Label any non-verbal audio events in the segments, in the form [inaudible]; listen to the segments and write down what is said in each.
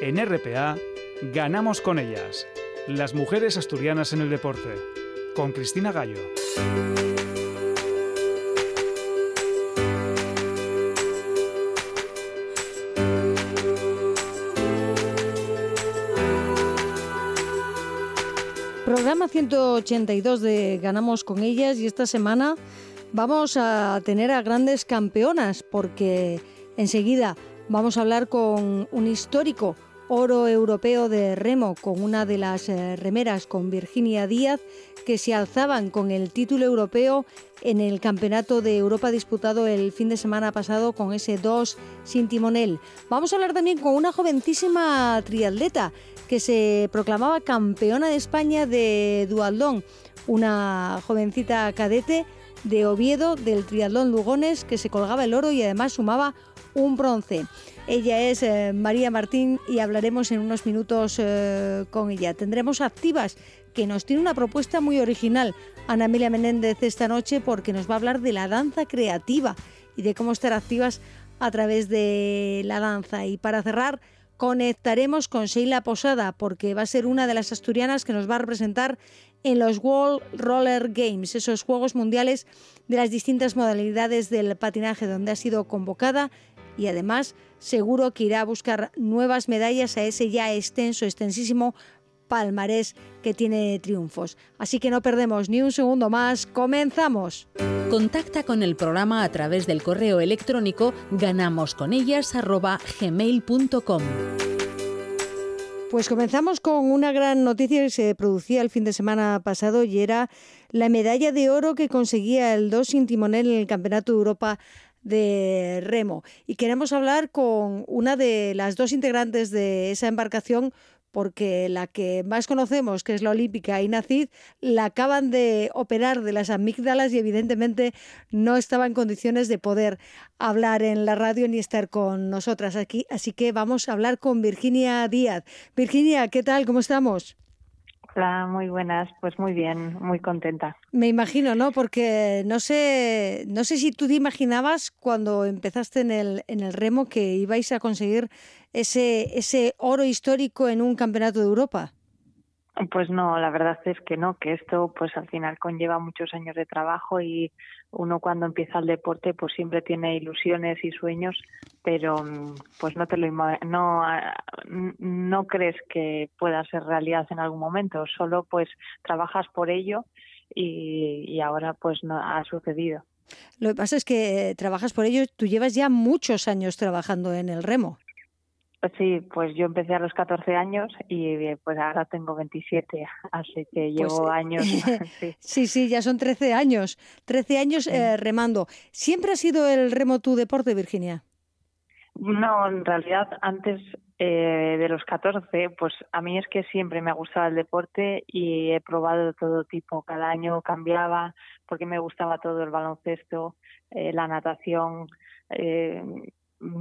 En RPA, ganamos con ellas. Las mujeres asturianas en el deporte. Con Cristina Gallo. Programa 182 de Ganamos con ellas y esta semana vamos a tener a grandes campeonas porque enseguida vamos a hablar con un histórico oro europeo de remo con una de las eh, remeras con Virginia Díaz que se alzaban con el título europeo en el Campeonato de Europa disputado el fin de semana pasado con ese 2 sin timonel. Vamos a hablar también con una jovencísima triatleta que se proclamaba campeona de España de dualdón, una jovencita cadete de Oviedo del triatlón Lugones que se colgaba el oro y además sumaba un bronce. Ella es eh, María Martín y hablaremos en unos minutos eh, con ella. Tendremos activas que nos tiene una propuesta muy original. Ana Emilia Menéndez esta noche porque nos va a hablar de la danza creativa y de cómo estar activas a través de la danza. Y para cerrar, conectaremos con Sheila Posada porque va a ser una de las asturianas que nos va a representar en los World Roller Games, esos Juegos Mundiales de las distintas modalidades del patinaje donde ha sido convocada y además seguro que irá a buscar nuevas medallas a ese ya extenso, extensísimo palmarés que tiene triunfos. Así que no perdemos ni un segundo más, comenzamos. Contacta con el programa a través del correo electrónico ganamosconellas@gmail.com. Pues comenzamos con una gran noticia que se producía el fin de semana pasado y era la medalla de oro que conseguía el dos sin timonel en el Campeonato de Europa de remo. Y queremos hablar con una de las dos integrantes de esa embarcación porque la que más conocemos, que es la olímpica Inacid, la acaban de operar de las amígdalas y evidentemente no estaba en condiciones de poder hablar en la radio ni estar con nosotras aquí. Así que vamos a hablar con Virginia Díaz. Virginia, ¿qué tal? ¿Cómo estamos? Hola, muy buenas. Pues muy bien, muy contenta. Me imagino, ¿no? Porque no sé, no sé si tú te imaginabas cuando empezaste en el, en el remo que ibais a conseguir ese, ese oro histórico en un campeonato de Europa. Pues no, la verdad es que no, que esto pues al final conlleva muchos años de trabajo y uno cuando empieza el deporte pues siempre tiene ilusiones y sueños, pero mm, pues no te lo no no crees que pueda ser realidad en algún momento, solo pues trabajas por ello y, y ahora pues no ha sucedido. Lo que pasa es que trabajas por ello, tú llevas ya muchos años trabajando en el remo. Sí, pues yo empecé a los 14 años y eh, pues ahora tengo 27, así que pues, llevo años. [laughs] [laughs] sí. sí. ya son 13 años, 13 años eh, remando. ¿Siempre ha sido el remo tu deporte, Virginia? No, en realidad antes eh, de los 14, pues a mí es que siempre me ha gustado el deporte y he probado todo tipo. Cada año cambiaba porque me gustaba todo el baloncesto, la natación. Eh,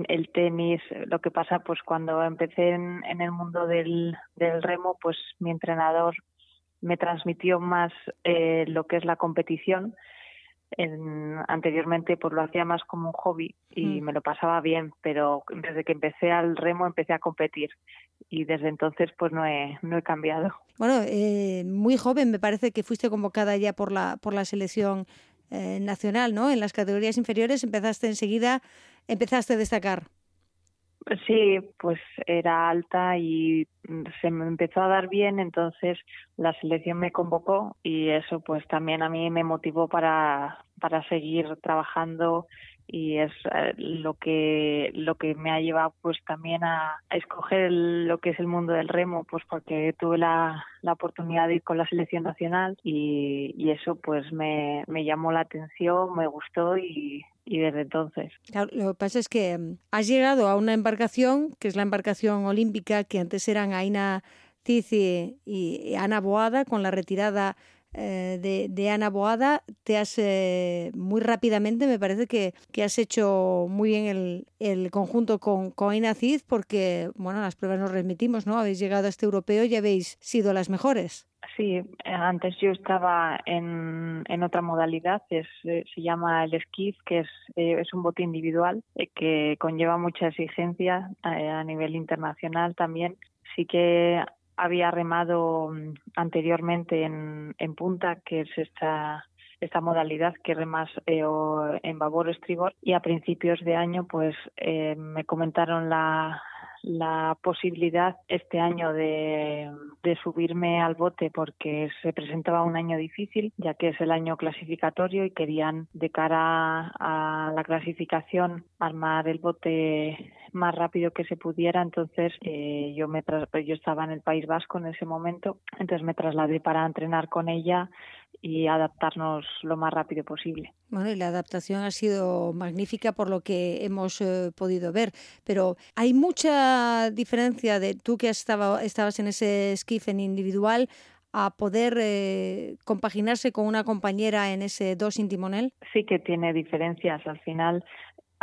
el tenis, lo que pasa pues cuando empecé en, el mundo del, remo, pues mi entrenador me transmitió más eh, lo que es la competición. anteriormente pues lo hacía más como un hobby y mm. me lo pasaba bien, pero desde que empecé al remo empecé a competir y desde entonces pues no he, no he cambiado. Bueno, eh, muy joven me parece que fuiste convocada ya por la, por la selección eh, nacional, ¿no? En las categorías inferiores empezaste enseguida empezaste a destacar? Sí, pues era alta y se me empezó a dar bien, entonces la selección me convocó y eso pues también a mí me motivó para, para seguir trabajando y es eh, lo que lo que me ha llevado pues también a, escoger lo que es el mundo del remo pues porque tuve la, la oportunidad de ir con la selección nacional y, y eso pues me, me llamó la atención me gustó y, y desde entonces. lo que pasa es que mm, has llegado a una embarcación, que es la embarcación olímpica, que antes eran Aina Tizi y Ana Boada, con la retirada eh, de, de, Ana Boada, te has eh, muy rápidamente, me parece que, que has hecho muy bien el, el conjunto con, con Aina Cid, porque, bueno, las pruebas nos remitimos, ¿no? Habéis llegado a este europeo y habéis sido las mejores. Sí, antes yo estaba en, en otra modalidad, es, eh, se llama el skiff, que es, eh, es un bote individual eh, que conlleva mucha exigencia a nivel internacional también. Sí que había remado mm, anteriormente en, en punta, que es esta esta modalidad que remas eh, en babor estribor y a principios de año pues eh, me comentaron la, la posibilidad este año de, de, subirme al bote porque se presentaba un año difícil, ya que es el año clasificatorio y querían de cara a la clasificación armar el bote más rápido que se pudiera. Entonces eh, yo me yo estaba en el País Vasco en ese momento, entonces me trasladé para entrenar con ella y adaptarnos lo más rápido posible. Bueno, y la adaptación ha sido magnífica por lo que hemos eh, podido ver, pero hay mucha diferencia de tú que estaba, estabas en ese esquife en individual a poder eh, compaginarse con una compañera en ese dos sin timonel? Sí que tiene diferencias. Al final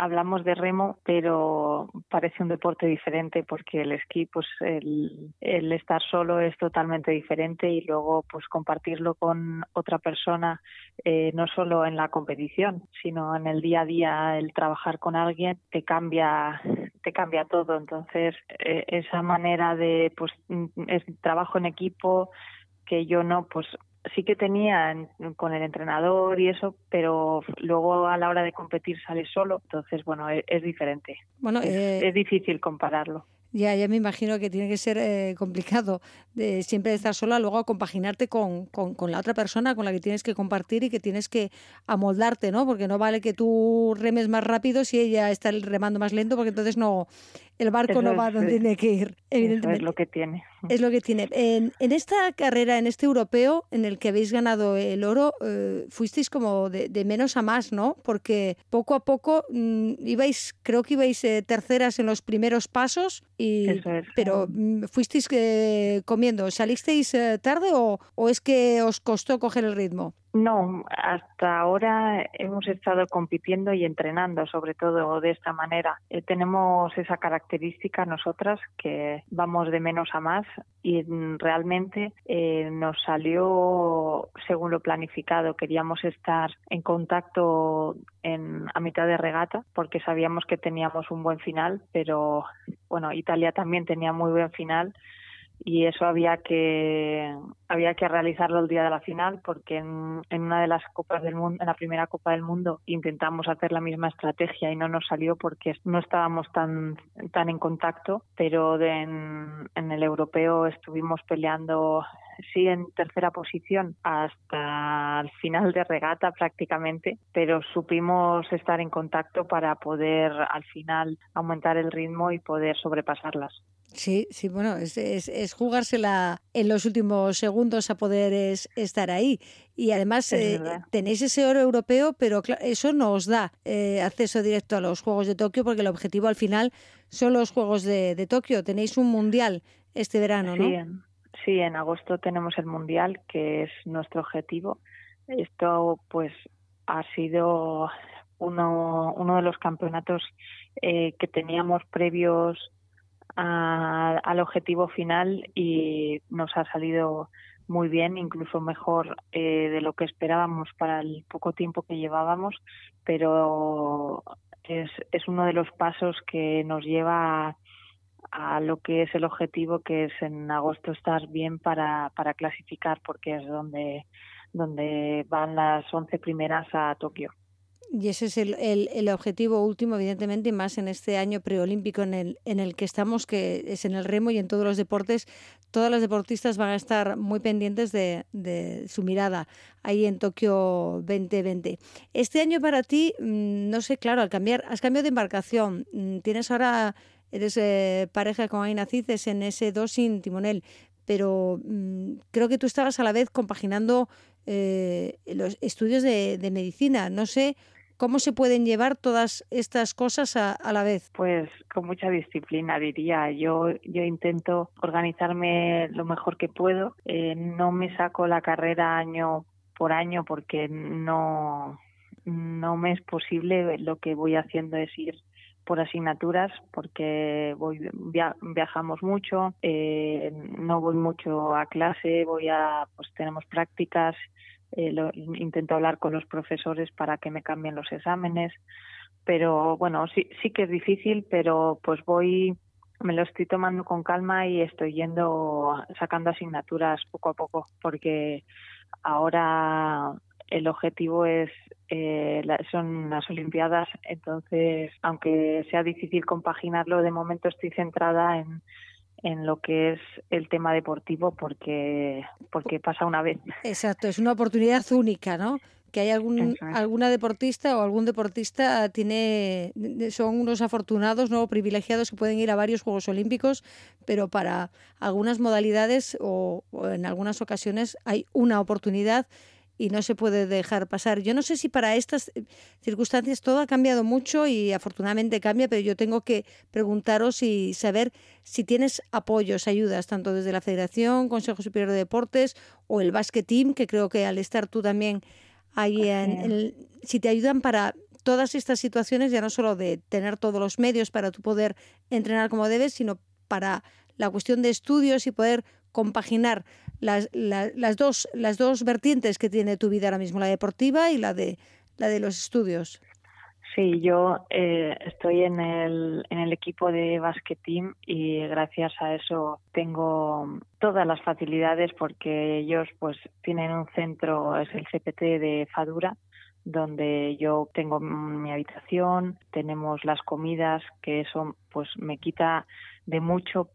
hablamos de remo, pero parece un deporte diferente porque el esquí, pues el, el, estar solo es totalmente diferente y luego pues compartirlo con otra persona, eh, no solo en la competición, sino en el día a día, el trabajar con alguien te cambia, te cambia todo. Entonces eh, esa manera de pues es trabajo en equipo que yo no, pues sí que tenía con el entrenador y eso, pero luego a la hora de competir sale solo, entonces bueno, es, es diferente. Bueno, es, eh, difícil compararlo. Ya, ya me imagino que tiene que ser eh, complicado de siempre estar sola, luego compaginarte con, con, con, la otra persona con la que tienes que compartir y que tienes que amoldarte, ¿no? Porque no vale que tú remes más rápido si ella está remando más lento, porque entonces no, el barco no va donde tiene que ir, evidentemente. es lo que tiene. Es lo que tiene. En, en, esta carrera, en este europeo, en el que habéis ganado el oro, eh, fuisteis como de, de, menos a más, ¿no? Porque poco a poco mmm, ibais, creo que ibais eh, terceras en los primeros pasos, y, es, pero mmm, fuisteis eh, comiendo. ¿Salisteis eh, tarde o, o es que os costó coger el ritmo? No, hasta ahora hemos estado compitiendo y entrenando, sobre todo de esta manera. Eh, tenemos esa característica nosotras que vamos de menos a más y realmente eh, nos salió según lo planificado. Queríamos estar en contacto en, a mitad de regata porque sabíamos que teníamos un buen final, pero bueno, Italia también tenía muy buen final y eso había que había que realizarlo el día de la final porque en, en, una de las copas del mundo en la primera copa del mundo intentamos hacer la misma estrategia y no nos salió porque no estábamos tan tan en contacto pero de, en, en el europeo estuvimos peleando sí en tercera posición hasta el final de regata prácticamente, pero supimos estar en contacto para poder al final aumentar el ritmo y poder sobrepasarlas. Sí, sí, bueno, es, es, es, jugársela en los últimos segundos a poder es, estar ahí. Y además eh, tenéis ese oro europeo, pero eso no os da eh, acceso directo a los Juegos de Tokio, porque el objetivo al final son los Juegos de, de Tokio. Tenéis un mundial este verano, ¿no? Sí, en, sí, en agosto tenemos el mundial, que es nuestro objetivo. Esto, pues, ha sido uno, uno de los campeonatos eh, que teníamos previos a, al objetivo final y nos ha salido muy bien, incluso mejor eh, de lo que esperábamos para el poco tiempo que llevábamos, pero es, es uno de los pasos que nos lleva a, a lo que es el objetivo, que es en agosto estar bien para, para clasificar, porque es donde, donde van las 11 primeras a Tokio. Y ese es el, el, el, objetivo último, evidentemente, y más en este año preolímpico en el, en el que estamos, que es en el remo y en todos los deportes. Todas las deportistas van a estar muy pendientes de, de su mirada ahí en Tokio 2020. Este año para ti, mm, no sé, claro, al cambiar, has cambiado de embarcación, mm, tienes ahora, eres eh, pareja con Aina Cices en ese dos sin timonel, pero mmm, creo que tú estabas a la vez compaginando eh, los estudios de, de medicina. No sé ¿Cómo se pueden llevar todas estas cosas a, a, la vez? Pues con mucha disciplina, diría. Yo, yo intento organizarme lo mejor que puedo. Eh, no me saco la carrera año por año porque no, no me es posible. Lo que voy haciendo es ir por asignaturas porque voy viajamos mucho eh, no voy mucho a clase voy a pues tenemos prácticas eh, intento hablar con los profesores para que me cambien los exámenes pero bueno sí sí que es difícil pero pues voy me lo estoy tomando con calma y estoy yendo sacando asignaturas poco a poco porque ahora el objetivo es eh, son las Olimpiadas, entonces aunque sea difícil compaginarlo, de momento estoy centrada en, en lo que es el tema deportivo porque porque pasa una vez. Exacto, es una oportunidad única, ¿no? que hay algún, alguna deportista o algún deportista tiene son unos afortunados, no privilegiados que pueden ir a varios Juegos Olímpicos, pero para algunas modalidades o, en algunas ocasiones hay una oportunidad y no se puede dejar pasar. Yo no sé si para estas circunstancias todo ha cambiado mucho y afortunadamente cambia, pero yo tengo que preguntaros y saber si tienes apoyos, ayudas, tanto desde la Federación, Consejo Superior de Deportes o el Basket Team, que creo que al estar tú también ahí en, si te ayudan para todas estas situaciones, ya no solo de tener todos los medios para tú poder entrenar como debes, sino para la cuestión de estudios y poder compaginar las, las, dos, las dos vertientes que tiene tu vida ahora mismo, la deportiva y la de, la de los estudios. Sí, yo eh, estoy en el, en el equipo de basket y gracias a eso tengo todas las facilidades porque ellos pues tienen un centro, es el CPT de Fadura, donde yo tengo mi habitación, tenemos las comidas, que eso pues me quita de mucho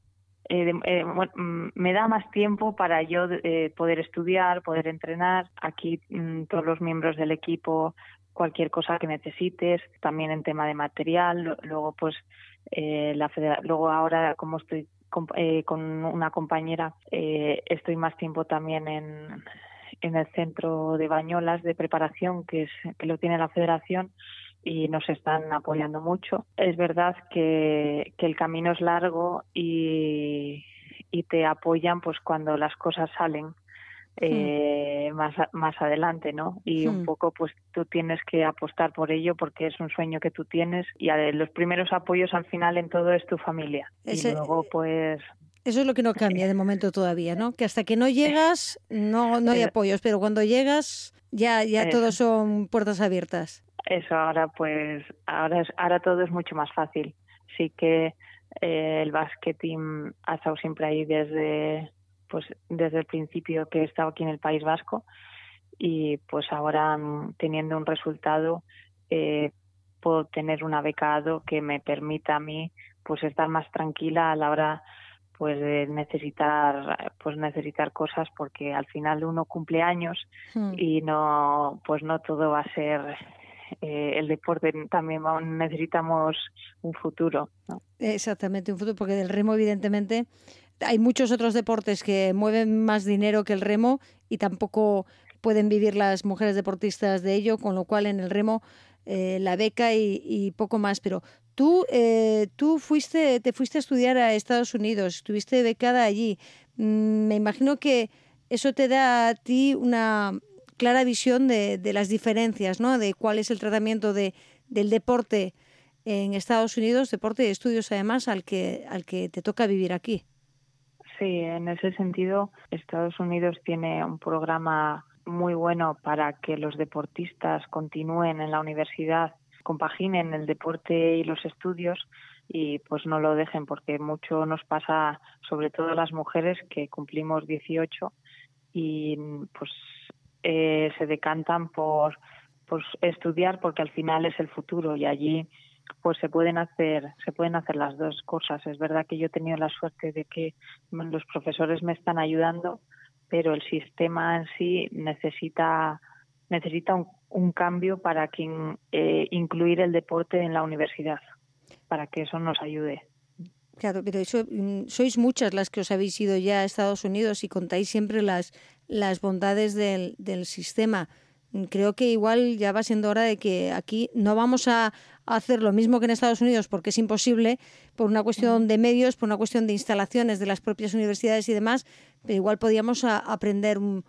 eh, eh, mm, me da más tiempo para yo poder estudiar, poder entrenar. Aquí mm, todos los miembros del equipo cualquier cosa que necesites, también en tema de material. Luego, pues, eh, la luego ahora, como estoy con, eh, con una compañera, eh, estoy más tiempo también en, en el centro de bañolas de preparación que, es, que lo tiene la federación y nos están apoyando mucho. Es verdad que, que el camino es largo y, y te apoyan pues cuando las cosas salen Hmm. eh, más, más adelante, ¿no? Y un hmm. poco, pues tú tienes que apostar por ello porque es un sueño que tú tienes y los primeros apoyos al final en todo es tu familia. y luego, pues... Eso es lo que no cambia de momento todavía, ¿no? Que hasta que no [laughs] llegas no, no hay eh, apoyos, pero cuando llegas ya, ya todo son puertas abiertas. Eso, ahora pues, ahora, es, ahora todo es mucho más fácil. Sí que eh, el basketing ha estado siempre ahí desde pues desde el principio que he estado aquí en el País Vasco y pues ahora mm, teniendo un resultado eh, puedo tener una becado que me permita a mí pues estar más tranquila a la hora pues de necesitar pues necesitar cosas porque al final uno cumple años hmm. y no pues no todo va a ser eh, el deporte también necesitamos un futuro exactamente un futuro porque del remo evidentemente hay muchos otros deportes que mueven más dinero que el remo y tampoco pueden vivir las mujeres deportistas de ello, con lo cual en el remo eh, la beca y, poco más. Pero tú, eh, tú fuiste, te fuiste a estudiar a Estados Unidos, estuviste becada allí. Mm, me imagino que eso te da a ti una clara visión de, de las diferencias, ¿no? De cuál es el tratamiento de, del deporte en Estados Unidos, deporte y estudios además al que, al que te toca vivir aquí. Sí, en ese sentido, Estados Unidos tiene un programa muy bueno para que los deportistas continúen en la universidad, compaginen el deporte y los estudios y pues no lo dejen porque mucho nos pasa, sobre todo las mujeres que cumplimos 18 y pues eh, se decantan por, por estudiar porque al final es el futuro y allí pues se pueden hacer se pueden hacer las dos cosas. Es verdad que yo he tenido la suerte de que los profesores me están ayudando pero el sistema en sí necesita necesita un, cambio para que eh, incluir el deporte en la universidad para que eso nos ayude. Claro, pero mm, sois muchas las que os habéis ido ya a Estados Unidos y contáis siempre las, las bondades del, del sistema creo que igual ya va siendo hora de que aquí no vamos a hacer lo mismo que en Estados Unidos porque es imposible por una cuestión de medios, por una cuestión de instalaciones de las propias universidades y demás, pero igual podíamos aprender un,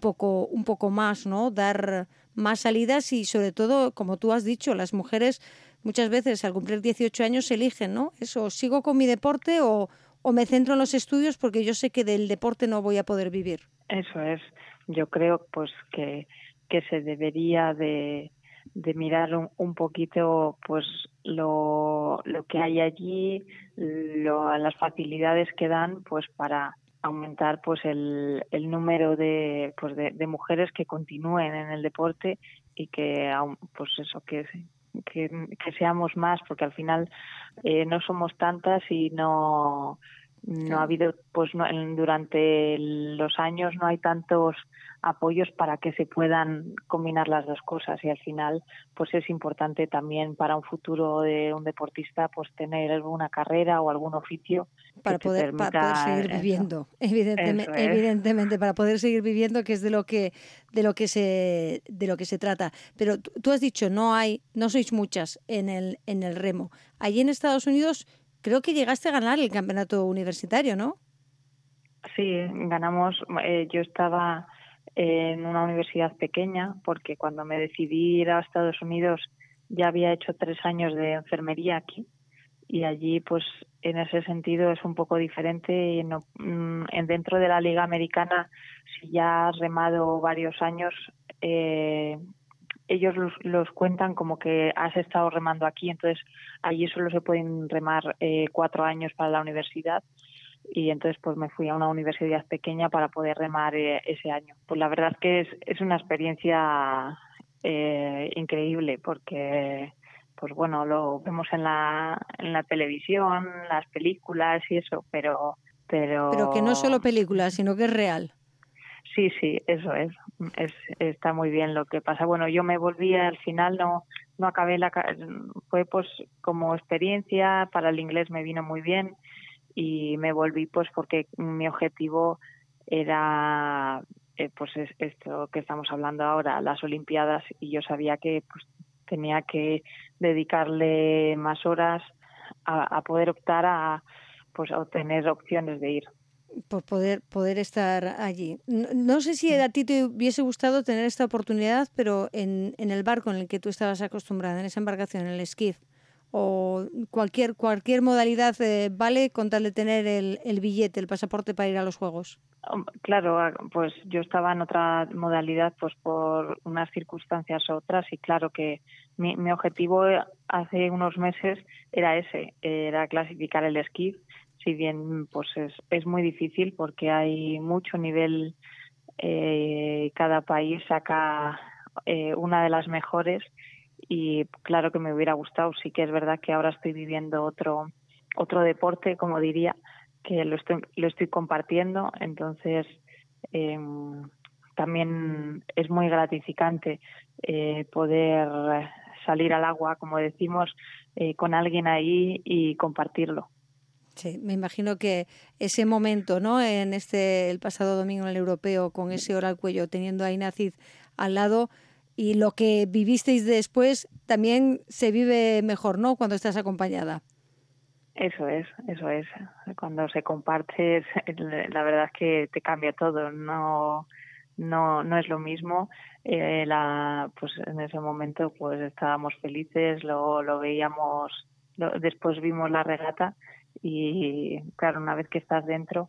poco un poco más, ¿no? Dar más salidas y sobre todo, como tú has dicho, las mujeres muchas veces al cumplir 18 años eligen, ¿no? Eso, sigo con mi deporte o, o me centro en los estudios porque yo sé que del deporte no voy a poder vivir. Eso es. Yo creo pues que, que se debería de, de mirar un, poquito pues lo, lo que hay allí, lo, las facilidades que dan pues para aumentar pues el, el número de pues de, de, mujeres que continúen en el deporte y que pues eso que que, seamos más porque al final eh, no somos tantas y no no ha habido pues no, durante los años no hay tantos apoyos para que se puedan combinar las dos cosas y al final pues es importante también para un futuro de un deportista pues tener alguna carrera o algún oficio para, poder, para poder seguir viviendo evidentemente, evidentemente para poder seguir viviendo que es de lo que de lo que se de lo que se trata. Pero tú has dicho no hay no sois muchas en el en el remo. Allí en Estados Unidos creo que llegaste a ganar el campeonato universitario, ¿no? Sí, ganamos. Eh, yo estaba en una universidad pequeña porque cuando me decidí ir a Estados Unidos ya había hecho tres años de enfermería aquí y allí pues en ese sentido es un poco diferente y no, mm, dentro de la liga americana si ya has remado varios años eh, ellos los, cuentan como que has estado remando aquí, entonces allí solo se pueden remar eh, cuatro años para la universidad y entonces pues me fui a una universidad pequeña para poder remar eh, ese año. Pues la verdad es que es, es una experiencia eh, increíble porque pues bueno, lo vemos en la, en la televisión, las películas y eso, pero... Pero, pero que no solo películas, sino que es real. Sí, sí, eso es. Es. Está muy bien lo que pasa. Bueno, yo me volví al final, no, no acabé la. Fue pues como experiencia, para el inglés me vino muy bien y me volví pues porque mi objetivo era eh, pues esto que estamos hablando ahora, las Olimpiadas, y yo sabía que pues tenía que dedicarle más horas a, poder optar a pues obtener opciones de ir por poder, poder estar allí. No, sé si a ti te hubiese gustado tener esta oportunidad, pero en, en el barco en el que tú estabas acostumbrada, en esa embarcación, en el esquiz, o cualquier, cualquier modalidad eh, vale con tal de tener el, billete, el pasaporte para ir a los Juegos. Claro, ah, pues yo estaba en otra modalidad pues por unas circunstancias u otras y claro que mi, objetivo hace unos meses era ese, era clasificar el esquí si bien pues es, muy difícil porque hay mucho nivel, eh, cada país saca eh, una de las mejores y claro que me hubiera gustado, sí que es verdad que ahora estoy viviendo otro, otro deporte, como diría, que lo estoy, lo estoy compartiendo, entonces eh, también es muy gratificante eh, poder salir al agua, como decimos, eh, con alguien ahí y compartirlo. Sí, me imagino que ese momento, ¿no? En este el pasado domingo en el europeo con ese hora al cuello, teniendo a Inacid al lado y lo que vivisteis después también se vive mejor, ¿no? Cuando estás acompañada. Eso es, eso es. Cuando se comparte, [laughs] la verdad es que te cambia todo. No, no, no es lo mismo. Eh, la, pues en ese momento, pues estábamos felices, lo, lo veíamos, después vimos la regata y claro, una vez que estás dentro,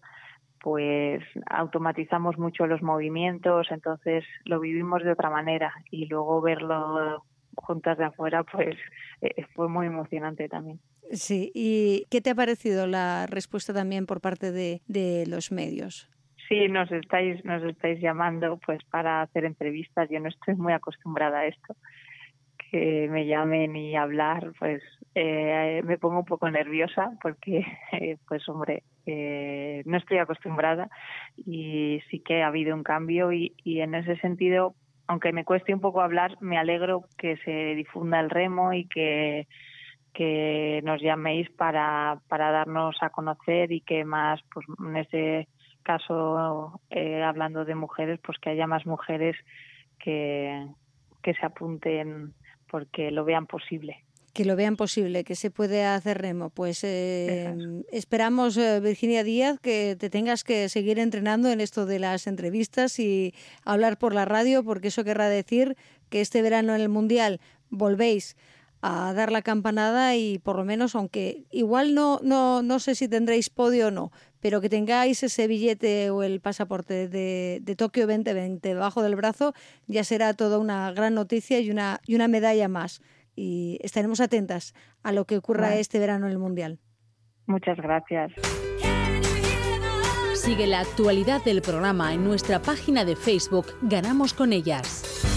pues automatizamos mucho los movimientos, entonces lo vivimos de otra manera y luego verlo juntas de afuera, pues eh, fue muy emocionante también. Sí, ¿y qué te ha parecido la respuesta también por parte de, de los medios? Sí, nos estáis, nos estáis llamando pues para hacer entrevistas. Yo no estoy muy acostumbrada a esto que me llamen y hablar, pues eh, me pongo un poco nerviosa porque, [laughs] pues hombre, eh, no estoy acostumbrada y sí que ha habido un cambio y, y en ese sentido, aunque me cueste un poco hablar, me alegro que se difunda el remo y que que nos llaméis para, para darnos a conocer y que más, pues en ese caso, eh, hablando de mujeres, pues que haya más mujeres que, que se apunten porque lo vean posible que lo vean posible, que se puede hacer remo. Pues eh, esperamos, eh, Virginia Díaz, que te tengas que seguir entrenando en esto de las entrevistas y hablar por la radio, porque eso querrá decir que este verano en el Mundial volvéis a dar la campanada y por lo menos, aunque igual no, no, no sé si tendréis podio o no, pero que tengáis ese billete o el pasaporte de, de Tokio 2020 debajo del brazo, ya será toda una gran noticia y una, y una medalla más. Y estaremos atentas a lo que ocurra este verano en el Mundial. Muchas gracias. Sigue la actualidad del programa en nuestra página de Facebook Ganamos con ellas.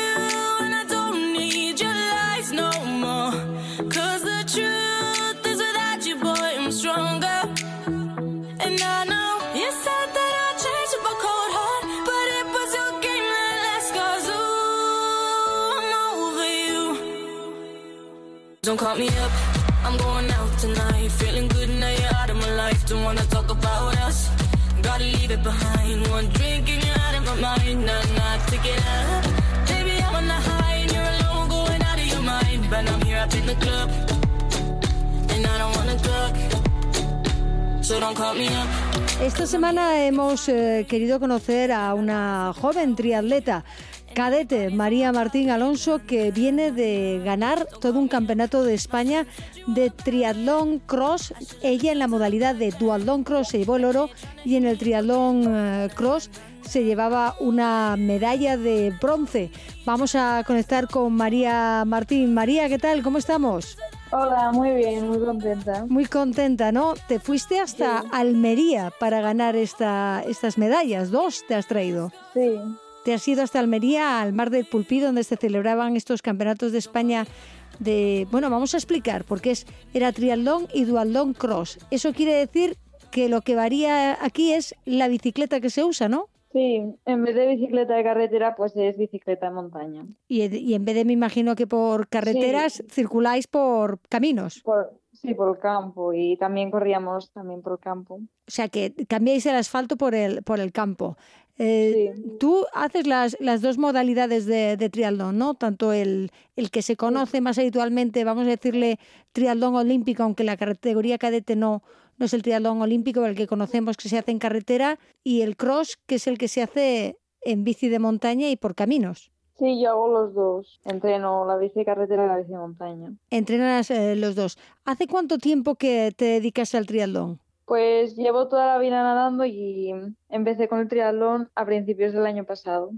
Don't call me up, I'm going out tonight. Feeling good now you're out of my life. Don't wanna talk about us. Gotta leave it behind. One drink and you're out of my mind. Nah, nah, take it up. Baby, I'm on the high and you're alone, going out of your mind. But I'm here up in the club, and I don't wanna talk. So don't call me up. Esta semana hemos eh, querido conocer a una joven triatleta cadete María Martín Alonso que viene de ganar todo un campeonato de España de triatlón cross. Ella en la modalidad de dualdón cross se llevó el oro y en el triatlón eh, cross se llevaba una medalla de bronce. Vamos a conectar con María Martín. María, ¿qué tal? ¿Cómo estamos? Hola, muy bien, muy contenta. Muy contenta, ¿no? Te fuiste hasta Almería para ganar esta, estas medallas. Dos te has traído. Sí. Te has ido hasta Almería, al Mar del Pulpí, donde se celebraban estos campeonatos de España de, bueno, vamos a explicar, porque es, era triatlón y dualdón cross. Eso quiere decir que lo que varía aquí es la bicicleta que se usa, ¿no? Sí, en vez de bicicleta de carretera, pues es bicicleta de montaña. Y, en vez de, me imagino que por carreteras, circuláis por caminos. sí, por el campo y también corríamos también por el campo. O sea que cambiáis el asfalto por el, por el campo. Eh, tú haces las, las dos modalidades de, de, triatlón, ¿no? Tanto el, el que se conoce más habitualmente, vamos a decirle triatlón olímpico, aunque la categoría cadete no, no es el triatlón olímpico, el que conocemos que se hace en carretera, y el cross, que es el que se hace en bici de montaña y por caminos. Sí, yo hago los dos. Entreno la bici de carretera y la bici de montaña. Entrenas eh, los dos. ¿Hace cuánto tiempo que te dedicas al triatlón? Pues llevo toda la vida nadando y empecé con el triatlón a principios del año pasado.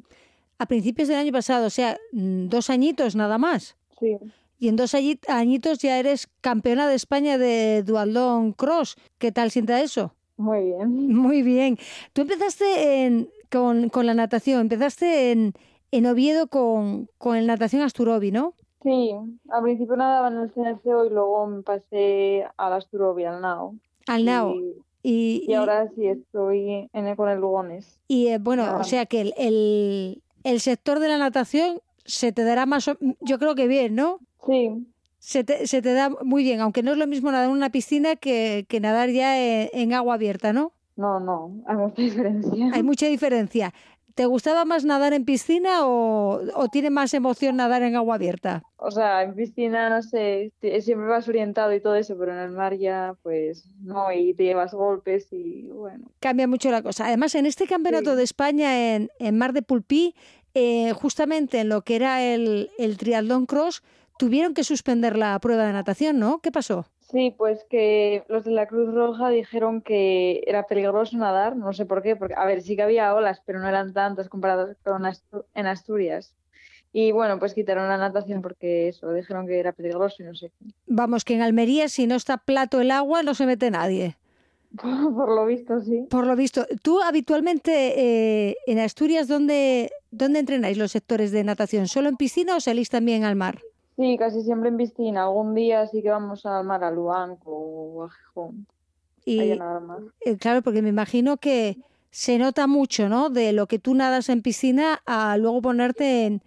A principios del año pasado, o sea, mm, dos añitos nada más. Sí. Y en dos añitos ya eres campeona de España de dualdón cross. ¿Qué tal sienta eso? Muy bien. [laughs] Muy bien. Tú empezaste con, la natación, empezaste en, en Oviedo con, con el natación Asturobi, ¿no? Sí, al principio nadaba en el CNCO y luego me pasé al Asturobi, al NAO. Al NAO. Y, y, ahora sí estoy en con el Lugones. Y eh, bueno, o sea que el, el, el, sector de la natación se te dará más, yo creo que bien, ¿no? Sí. Se te, se te da muy bien, aunque no es lo mismo nadar en una piscina que, que nadar ya en, agua abierta, ¿no? No, no, hay mucha [laughs] diferencia. Hay mucha diferencia. ¿Te gustaba más nadar en piscina o, o, tiene más emoción nadar en agua abierta? O sea, en piscina, no sé, siempre vas orientado y todo eso, pero en el mar ya, pues no, y te llevas golpes y bueno. Cambia mucho la cosa. Además, en este campeonato de España en, en, Mar de Pulpí, eh, justamente en lo que era el, el triatlón cross, tuvieron que suspender la prueba de natación, ¿no? ¿Qué pasó? Sí, pues que los de la Cruz Roja dijeron que era peligroso nadar, no sé por qué, porque, a ver, sí que había olas, pero no eran tantas comparadas con en Asturias. Y bueno, pues quitaron la natación porque eso, dijeron que era peligroso y no sé Vamos, que en Almería si no está plato el agua no se mete nadie. [laughs] Por, lo visto, sí. Por lo visto. ¿Tú habitualmente eh, en Asturias dónde, dónde entrenáis los sectores de natación? ¿Solo en piscina o salís también al mar? Sí, casi siempre en piscina. Algún día sí que vamos al mar, a Luanco o a Gijón. Y. Eh, claro, porque me imagino que se nota mucho, ¿no? De lo que tú nadas en piscina a luego ponerte en,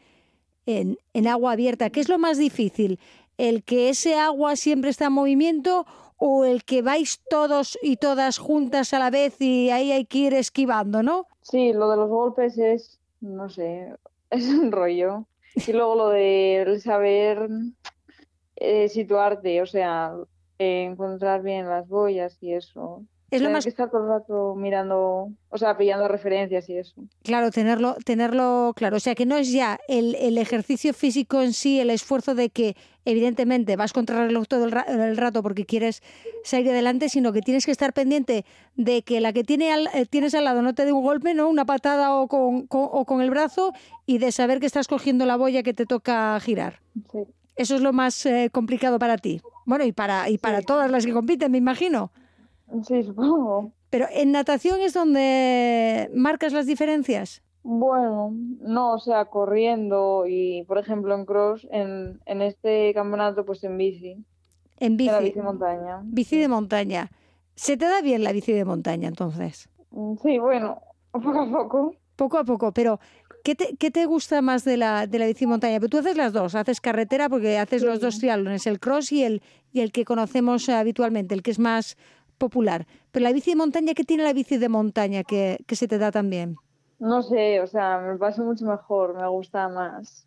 en, en agua abierta. ¿Qué es lo más difícil? ¿El que ese agua siempre está en movimiento o el que vais todos y todas juntas a la vez y ahí hay que ir esquivando, ¿no? Sí, lo de los golpes es, no sé, [laughs] es un rollo. Y luego lo de saber eh, situarte, o sea, eh, encontrar bien las boyas y eso. Es lo más que estar todo el rato mirando, o sea, pillando referencias y eso. Claro, tenerlo, tenerlo claro. O sea, que no es ya el, el ejercicio físico en sí, el esfuerzo de que, evidentemente, vas contra el reloj todo el, ra- el rato porque quieres salir adelante, sino que tienes que estar pendiente de que la que tiene al- eh, tienes al lado no te dé un golpe, ¿no? Una patada o con, con- o con el brazo y de saber que estás cogiendo la boya que te toca girar. Sí. Eso es lo más eh, complicado para ti. Bueno, y para, y para todas las que compiten, me imagino. Sí, supongo. Pero en natación es donde marcas las diferencias. Bueno, no, o sea, corriendo y, por ejemplo, en cross, en, en este campeonato, pues en bici, En en la bici. bici montaña. Bici de montaña. ¿Se te da bien la bici de montaña entonces? Mm, Sí, bueno, [laughs] poco a poco. Poco a poco, pero ¿qué te, qué te gusta más de la, de la bici de montaña? Pero tú haces las dos, haces carretera porque haces los dos triatlones, el cross y el, y el que conocemos habitualmente, el que es más popular. Pero la bici de montaña, ¿qué tiene la bici de montaña que, que se te da tan bien? No sé, o sea, me paso mucho mejor, me gusta más.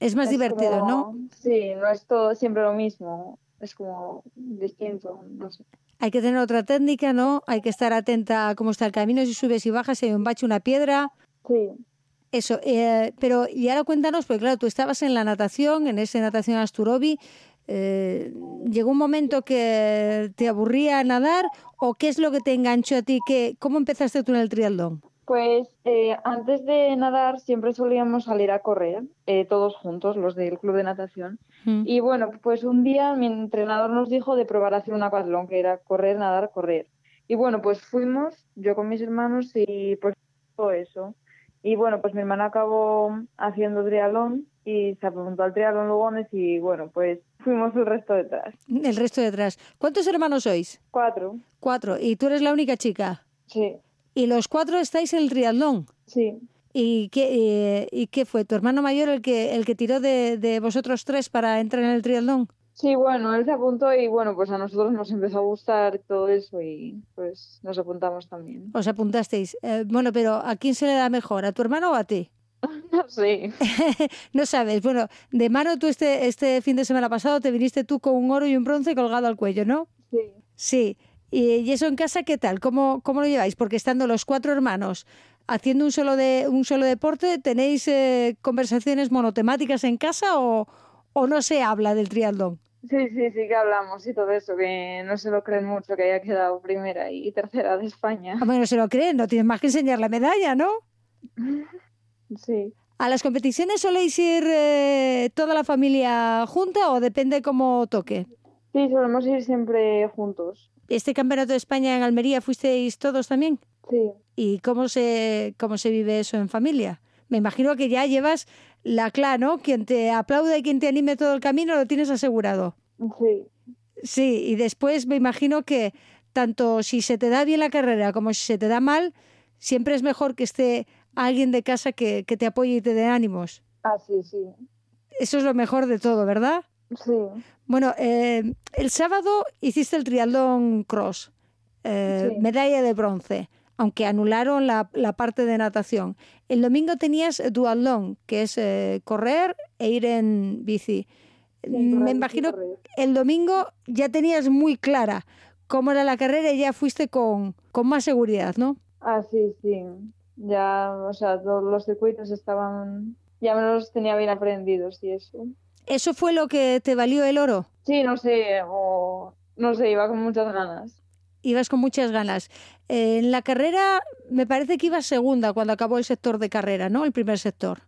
Es más Es divertido, ¿no? Sí, no es todo siempre lo mismo, es como distinto, no sé. Hay que tener otra técnica, ¿no? Hay que estar atenta a cómo está el camino, si subes y bajas, si hay un bache, una piedra. Sí, Eso, eh, pero y ahora cuéntanos, porque claro, tú estabas en la natación, en ese natación Asturobi, eh, ¿llegó un momento que te aburría nadar o qué es lo que te enganchó a ti? ¿Qué, ¿Cómo empezaste tú en el triatlón? pues eh, antes de nadar siempre solíamos salir a correr, eh, todos juntos, los del club de natación. Mm. Y bueno, pues un día mi entrenador nos dijo de probar a hacer un aquatlón, que era correr, nadar, correr. Y bueno, pues fuimos, yo con mis hermanos, y pues todo eso. Y bueno, pues mi hermana acabó haciendo triatlón y se apuntó al triatlón Lugones y bueno, pues fuimos el resto detrás. El resto detrás. ¿Cuántos hermanos sois? Cuatro, Cuatro. Y tú eres la única chica. sí, Y los cuatro estáis en el triatlón. sí. ¿Y qué, eh, ¿y qué fue? ¿Tu hermano mayor el que, el que tiró de, de vosotros tres para entrar en el triatlón? Sí, bueno, él se apuntó y bueno, pues a nosotros nos empezó a gustar todo eso y pues nos apuntamos también. Os apuntasteis. Eh, bueno, pero ¿a quién se le da mejor? ¿A tu hermano o a ti? [laughs] No sé. [laughs] No sabes. Bueno, de mano tú este, este fin de semana pasado te viniste tú con un oro y un bronce colgado al cuello, ¿no? Sí. Sí. ¿Y, y eso en casa qué tal? ¿Cómo, ¿Cómo lo lleváis? Porque estando los cuatro hermanos haciendo un solo, de, un solo deporte, ¿tenéis eh, conversaciones monotemáticas en casa o, o no se habla del triatlón? Sí, sí, sí que hablamos y todo eso, que no se lo creen mucho que haya quedado primera y tercera de España. A menos se lo creen, no tienes más que enseñar la medalla, ¿no? [laughs] Sí. ¿A las competiciones soléis ir eh, toda la familia junta o depende cómo toque? Sí, solemos ir siempre juntos. ¿Este campeonato de España en Almería fuisteis todos también? Sí. ¿Y cómo se, cómo se vive eso en familia? Me imagino que ya llevas la cla, ¿no? Quien te aplauda y quien te anime todo el camino lo tienes asegurado. Sí. Sí, y después me imagino que tanto si se te da bien la carrera como si se te da mal, siempre es mejor que esté alguien de casa que, que te apoye y te dé ánimos. Ah, sí, sí. Eso es lo mejor de todo, ¿verdad? Sí. Bueno, eh, el sábado hiciste el triatlón cross, eh, Sí. medalla de bronce, aunque anularon la, la parte de natación. El domingo tenías duatlón, que es eh, correr e ir en bici. Sí, Me imagino que el domingo ya tenías muy clara cómo era la carrera y ya fuiste con, con más seguridad, ¿no? Ah, sí, sí. Ya, o sea, todos los circuitos estaban, ya me los tenía bien aprendidos y eso. ¿Eso fue lo que te valió el oro? Sí, no sé, o no sé, iba con muchas ganas. Ibas con muchas ganas. Eh, en la carrera me parece que ibas segunda cuando acabó el sector de carrera, ¿no? El primer sector.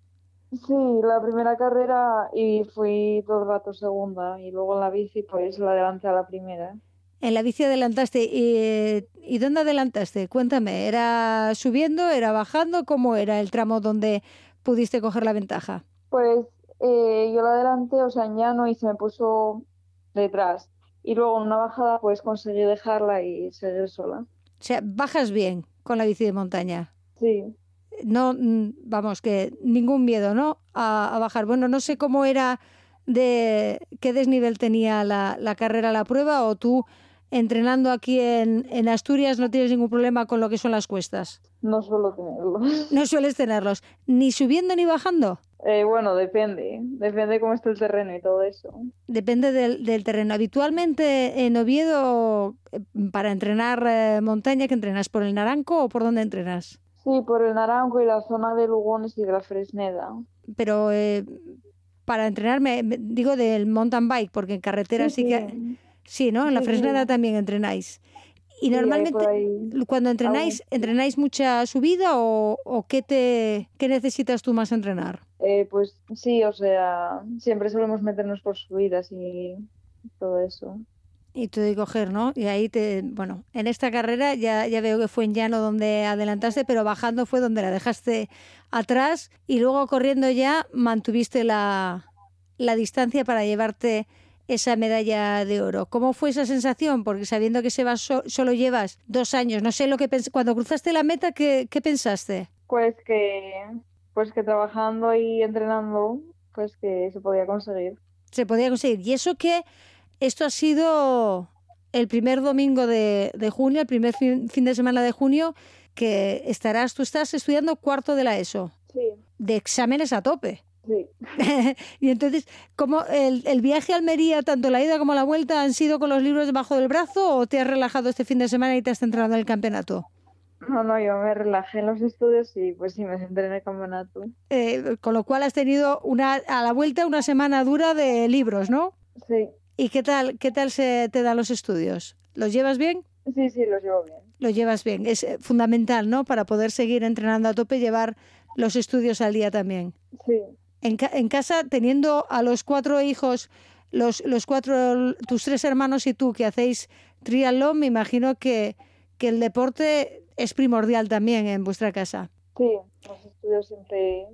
Sí, la primera carrera y fui todo el rato segunda y luego en la bici pues la adelanté a la primera. En la bici adelantaste. ¿Y, ¿y dónde adelantaste? Cuéntame, ¿era subiendo, era bajando? ¿Cómo era el tramo donde pudiste coger la ventaja? Pues eh, yo la adelanté, o sea, en llano y se me puso detrás. Y luego en una bajada pues conseguí dejarla y seguir sola. O sea, bajas bien con la bici de montaña. Sí, No, mm, vamos, que ningún miedo, ¿no? A, a bajar. Bueno, no sé cómo era de qué desnivel tenía la, la carrera, la prueba, o tú entrenando aquí en, en Asturias no tienes ningún problema con lo que son las cuestas. No suelo tenerlos. [laughs] No sueles tenerlos, ni subiendo ni bajando. Eh, bueno, depende. Depende cómo está el terreno y todo eso. Depende del, del terreno. Habitualmente en Oviedo, eh, para entrenar eh, montaña, ¿que entrenas por el Naranco o por dónde entrenas? Sí, por el Naranco y la zona de Lugones y de la Fresneda. Pero eh, para entrenarme, me- digo del mountain bike, porque en carretera sí, que... Sí, ¿no? En la Sí, sí. Fresneda también entrenáis. Y Sí, normalmente, ahí. cuando entrenáis, ¿entrenáis mucha subida o, o qué, te, qué necesitas tú más entrenar? Eh, pues sí, o sea, siempre solemos meternos por subidas y todo eso. Y tú de coger, ¿no? Y ahí te, bueno, en esta carrera ya, ya veo que fue en llano donde adelantaste, pero bajando fue donde la dejaste atrás y luego corriendo ya mantuviste la, la distancia para llevarte esa medalla de oro. ¿Cómo fue esa sensación? Porque sabiendo que se va so- solo llevas dos años, no sé lo que cuando cruzaste la meta, ¿qué, qué pensaste? Pues que, pues que trabajando y entrenando, pues que se podía conseguir. se podía conseguir. Y eso que esto ha sido el primer domingo de, de junio, el primer fin, fin de semana de junio, que estarás, tú estás estudiando cuarto de la ESO, Sí, de exámenes a tope. Sí. [laughs] y entonces, ¿cómo el, el viaje a Almería, tanto la ida como la vuelta, han sido con los libros debajo del brazo o te has relajado este fin de semana y te has centrado en el campeonato? No, no, yo me relajé en los estudios y pues sí, me centré en el campeonato. Eh, con lo cual has tenido una, a la vuelta una semana dura de libros, ¿no? Sí, ¿Y qué tal, qué tal se te dan los estudios? ¿Los llevas bien? sí, sí, los llevo bien. lo llevas bien. Es eh, fundamental, ¿no? Para poder seguir entrenando a tope, llevar los estudios al día también. Sí, En, ca- en casa, teniendo a los cuatro hijos, los, los cuatro, tus tres hermanos y tú que hacéis triatlón, me imagino que, que el deporte es primordial también en vuestra casa. sí, los estudios siempre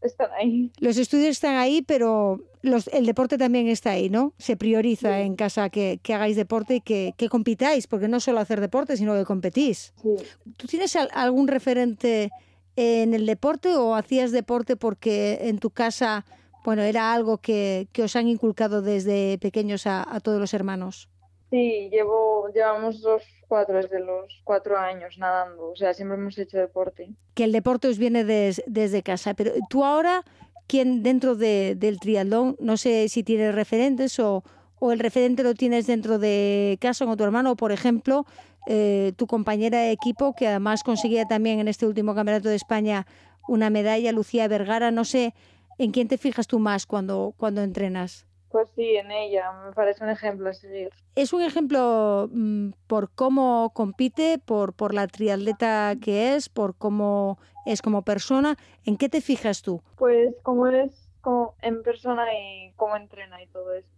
están ahí. Los estudios están ahí, pero los, el deporte también está ahí, ¿no? Se prioriza en casa que, que hagáis deporte y que, que compitáis, porque no solo hacer deporte, sino que competís. Sí. ¿Tú tienes al- algún referente en el deporte o hacías deporte porque en tu casa, bueno, era algo que, que os han inculcado desde pequeños a, a todos los hermanos? Sí, llevo, llevamos los cuatro desde los cuatro años nadando, o sea, siempre hemos hecho deporte. Que el deporte os viene des- desde casa. Pero tú ahora, ¿quién dentro de- del triatlón, no sé si tienes referentes o, o el referente lo tienes dentro de casa con tu hermano, o por ejemplo, eh, tu compañera de equipo, que además conseguía también en este último campeonato de España una medalla, Lucía Vergara, no sé, ¿en quién te fijas tú más cuando, cuando entrenas? Pues sí, en ella, me parece un ejemplo a seguir. Es un ejemplo mm, por cómo compite, por, por la triatleta que es, por cómo es como persona. ¿En qué te fijas tú? Pues como es como en persona y cómo entrena y todo eso,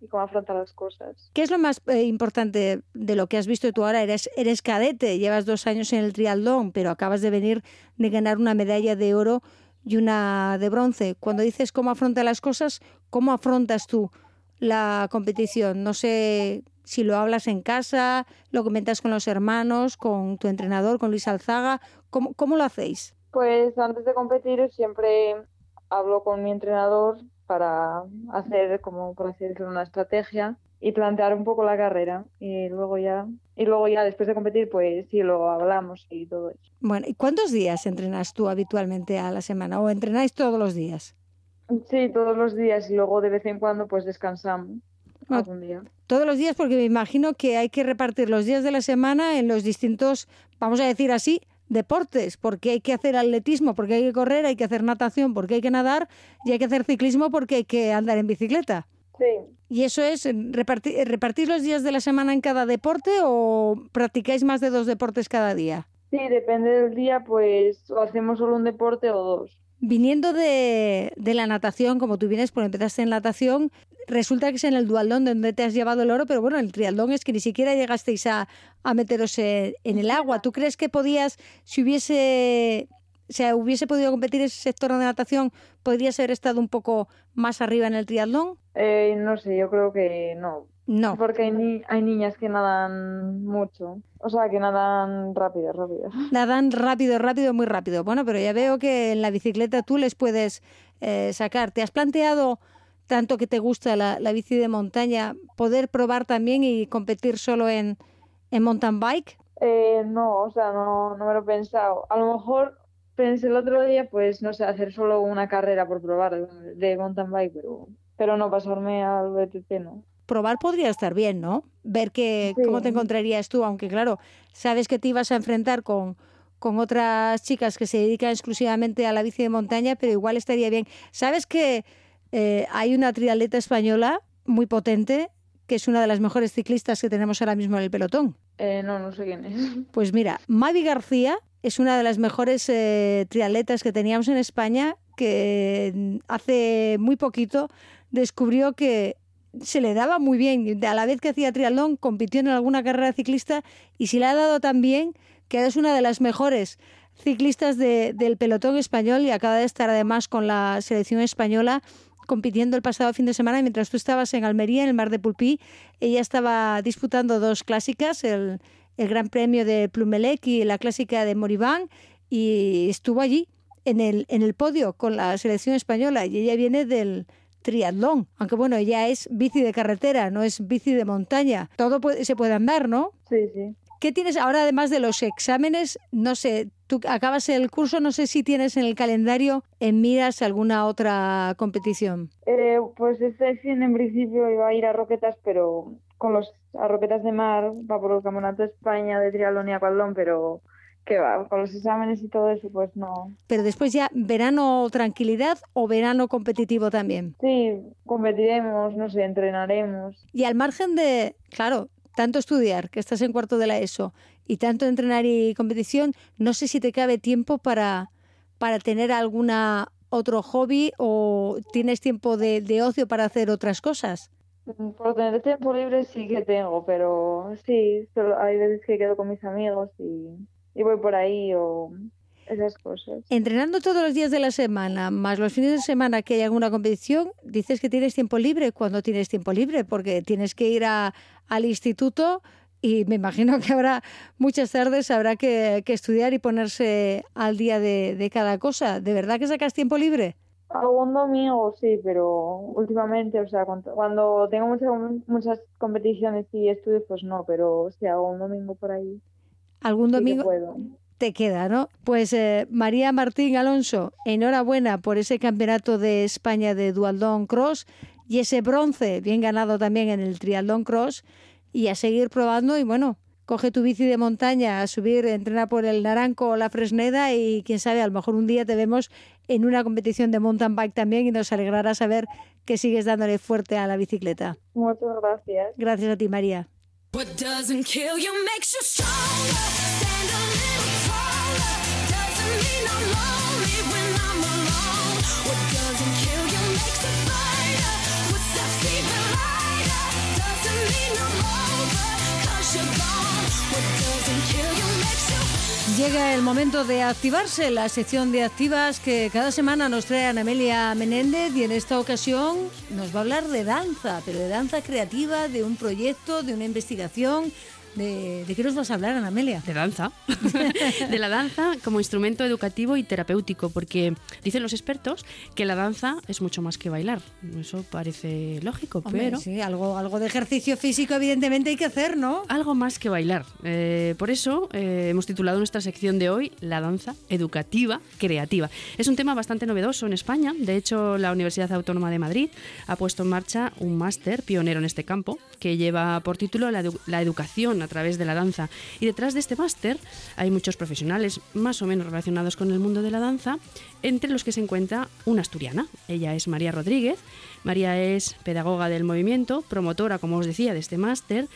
y cómo afronta las cosas. ¿Qué es lo más eh, importante de lo que has visto tú ahora? Eres, eres cadete, llevas dos años en el triatlón, pero acabas de venir de ganar una medalla de oro y una de bronce. Cuando dices cómo afronta las cosas, ¿cómo afrontas tú la competición? No sé si lo hablas en casa, lo comentas con los hermanos, con tu entrenador, con Luis Alzaga. ¿Cómo, cómo lo hacéis? Pues antes de competir siempre hablo con mi entrenador para hacer, como por así decirlo, una estrategia y plantear un poco la carrera. Y luego ya, y luego ya después de competir, pues sí lo hablamos y todo eso. Bueno, ¿y cuántos días entrenas tú habitualmente a la semana? ¿O entrenáis todos los días? Sí, todos los días y luego de vez en cuando pues descansamos Ah. algún día. Todos los días, porque me imagino que hay que repartir los días de la semana en los distintos, vamos a decir así, deportes, porque hay que hacer atletismo, porque hay que correr, hay que hacer natación, porque hay que nadar y hay que hacer ciclismo porque hay que andar en bicicleta. Sí, ¿Y eso es repartir, repartir los días de la semana en cada deporte o practicáis más de dos deportes cada día? sí, depende del día, pues o hacemos solo un deporte o dos. Viniendo de, de la natación, como tú vienes, porque empezaste en natación, resulta que es en el dualdón donde te has llevado el oro, pero bueno, el triatlón es que ni siquiera llegasteis a, a meteros en, en el agua. ¿Tú crees que podías, si hubiese, o sea, hubiese podido competir ese sector de natación, podrías haber estado un poco más arriba en el triatlón? Eh, no sé, yo creo que no, No. porque hay, ni- hay niñas que nadan mucho, o sea, que nadan rápido, rápido. Nadan rápido, rápido, muy rápido. Bueno, pero ya veo que en la bicicleta tú les puedes eh, sacar. ¿Te has planteado tanto que te gusta la, bici de montaña, poder probar también y competir solo en, en mountain bike? Eh, no, o sea, no, no me lo he pensado. A lo mejor pensé el otro día, pues, no sé, hacer solo una carrera por probar de mountain bike, pero, pero no pasarme al BTT, no. Probar podría estar bien, ¿no? Ver que, cómo te encontrarías tú, aunque claro, sabes que te ibas a enfrentar con, con otras chicas que se dedican exclusivamente a la bici de montaña, pero igual estaría bien. ¿Sabes que eh, hay una triatleta española muy potente, que es una de las mejores ciclistas que tenemos ahora mismo en el pelotón? Eh, no, no sé quién es. [laughs] Pues mira, Mavi García es una de las mejores eh, triatletas que teníamos en España, que hace muy poquito descubrió que se le daba muy bien. A la vez que hacía triatlón, compitió en alguna carrera ciclista y se le ha dado también que es una de las mejores ciclistas del pelotón español y acaba de estar además con la selección española compitiendo el pasado fin de semana mientras tú estabas en Almería, en el Mar de Pulpí. Ella estaba disputando dos clásicas, el, el Gran Premio de Plumelec y la clásica de Moribán, y estuvo allí en el, en el podio con la selección española. Y ella viene del, triatlón, aunque bueno, ella es bici de carretera, no es bici de montaña. Todo se puede andar, ¿no? Sí, sí. ¿Qué tienes ahora además de los exámenes? No sé, tú acabas el curso, no sé si tienes en el calendario en miras alguna otra competición. Eh, pues este fin en principio iba a ir a Roquetas, pero con los a Roquetas de Mar, va por el Campeonato de España de Triatlón y Aquatlón, pero que va, con los exámenes y todo eso, pues no. Pero después ya, ¿verano tranquilidad o verano competitivo también? Sí, competiremos, no sé, entrenaremos. Y al margen de, claro, tanto estudiar, que estás en cuarto de la ESO, y tanto entrenar y competición, no sé si te cabe tiempo para, para tener alguna otro hobby o tienes tiempo de, de ocio para hacer otras cosas. Mm, por tener tiempo libre sí que tengo, pero sí, solo hay veces que quedo con mis amigos y, y voy por ahí o esas cosas. Entrenando todos los días de la semana, más los fines de semana que hay alguna competición, dices que tienes tiempo libre. cuando tienes tiempo libre? Porque tienes que ir a, al instituto y me imagino que habrá muchas tardes, habrá que, estudiar y ponerse al día de, cada cosa. ¿De verdad que sacas tiempo libre? Algún domingo sí, pero últimamente, o sea, cuando, tengo muchas, muchas competiciones y estudios, pues no, pero sí, hago un domingo por ahí. ¿Algún domingo? Te queda, ¿no? Pues eh, María Martín Alonso, enhorabuena por ese campeonato de España de Dualdón Cross y ese bronce bien ganado también en el Trialdón Cross y a seguir probando y bueno, coge tu bici de montaña a subir, entrena por el Naranco o la Fresneda y quién sabe, a lo mejor un día te vemos en una competición de mountain bike también y nos alegrará saber que sigues dándole fuerte a la bicicleta. Muchas gracias. Gracias a ti, María. Llega el momento de activarse la sección de activas que cada semana nos trae Amelia Menéndez y en esta ocasión nos va a hablar de danza, pero de danza creativa, de un proyecto, de una investigación, ¿De, qué nos vas a hablar, Ana Amelia? De danza. [laughs] de la danza como instrumento educativo y terapéutico, porque dicen los expertos que la danza es mucho más que bailar. Eso parece lógico, pero... Sí, algo, algo de ejercicio físico evidentemente hay que hacer, ¿no? Algo más que bailar. Eh, por eso eh, hemos titulado nuestra sección de hoy La danza educativa creativa. Es un tema bastante novedoso en España. De hecho, la Universidad Autónoma de Madrid ha puesto en marcha un máster pionero en este campo que lleva por título la, educación a través de la danza. Y detrás de este máster hay muchos profesionales más o menos relacionados con el mundo de la danza, entre los que se encuentra una asturiana. Ella es María Rodríguez. María es pedagoga del movimiento, promotora, como os decía, de este máster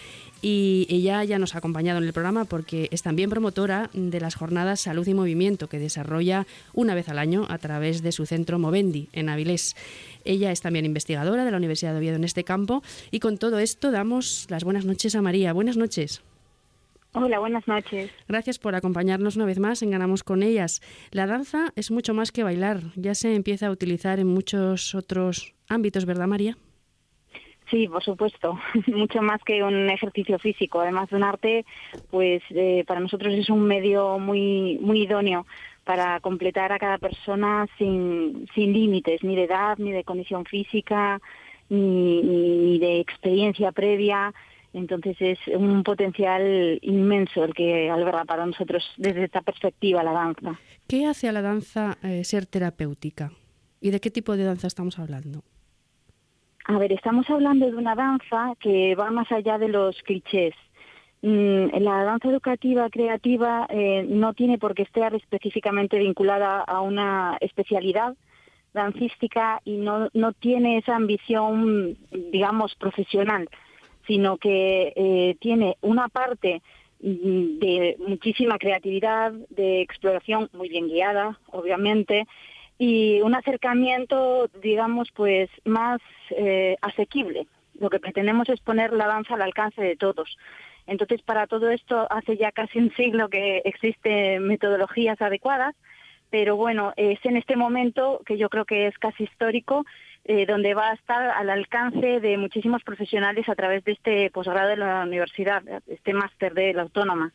y ella ya nos ha acompañado en el programa porque es también promotora de las jornadas Salud y Movimiento que desarrolla una vez al año a través de su centro Movendi en Avilés. Ella es también investigadora de la Universidad de Oviedo en este campo y con todo esto damos las buenas noches a María. Buenas noches. Hola, buenas noches. Gracias por acompañarnos una vez más en Ganamos con ellas. La danza es mucho más que bailar, ya se empieza a utilizar en muchos otros ámbitos, ¿verdad, María? Sí, por supuesto, [laughs] mucho más que un ejercicio físico. Además de un arte, pues eh, para nosotros es un medio muy, muy idóneo para completar a cada persona sin, sin límites, ni de edad, ni de condición física, ni, ni de experiencia previa. Entonces es un potencial inmenso el que alberga para nosotros desde esta perspectiva la danza. ¿Qué hace a la danza eh, ser terapéutica? ¿Y de qué tipo de danza estamos hablando? A ver, estamos hablando de una danza que va más allá de los clichés. Mm, la danza educativa creativa eh, no tiene por qué estar específicamente vinculada a una especialidad dancística y no, no tiene esa ambición, digamos, profesional, sino que eh, tiene una parte mm, de muchísima creatividad, de exploración muy bien guiada, obviamente, y un acercamiento, digamos, pues más eh, asequible. Lo que pretendemos es poner la danza al alcance de todos. Entonces, para todo esto, hace ya casi un siglo que existen metodologías adecuadas, pero bueno, es en este momento que yo creo que es casi histórico, eh, donde va a estar al alcance de muchísimos profesionales a través de este posgrado de la universidad, este máster de la autónoma.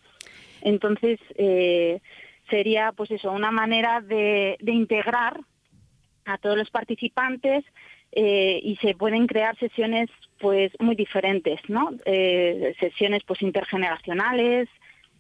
Entonces, eh, sería pues eso, una manera de, integrar a todos los participantes eh, y se pueden crear sesiones pues muy diferentes, ¿no? Eh, sesiones pues intergeneracionales,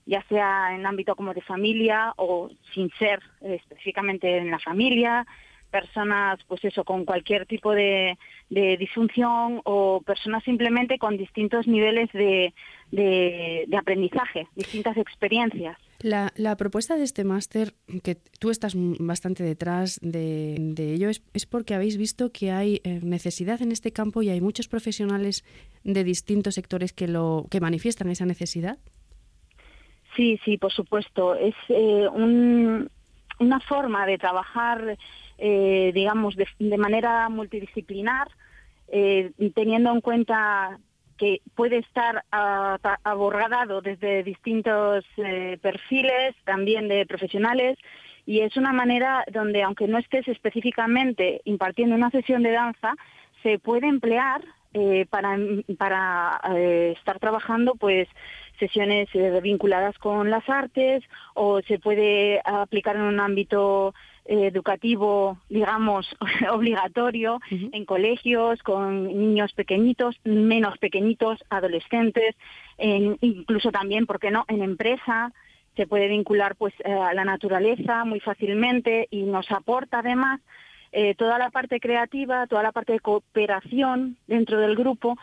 ya sea en ámbito como de familia o sin ser específicamente en la familia, personas pues eso con cualquier tipo de, disfunción o personas simplemente con distintos niveles de, de aprendizaje, distintas experiencias. La, propuesta de este máster, que tú estás bastante detrás de, ello, es, porque habéis visto que hay eh, necesidad en este campo y hay muchos profesionales de distintos sectores que, lo, que manifiestan esa necesidad. Sí, sí, por supuesto. Es eh, una forma de trabajar, eh, digamos, de, de, manera multidisciplinar, teniendo en cuenta que puede estar abordado desde distintos eh, perfiles, también de profesionales, y es una manera donde, aunque no estés específicamente impartiendo una sesión de danza, se puede emplear eh, para, para eh, estar trabajando pues sesiones vinculadas con las artes o se puede aplicar en un ámbito educativo, digamos, [laughs] obligatorio en colegios con niños pequeñitos, menos pequeñitos, adolescentes, incluso también, ¿por qué no?, en empresa se puede vincular pues eh, a la naturaleza muy fácilmente y nos aporta además eh, toda la parte creativa, toda la parte de cooperación dentro del grupo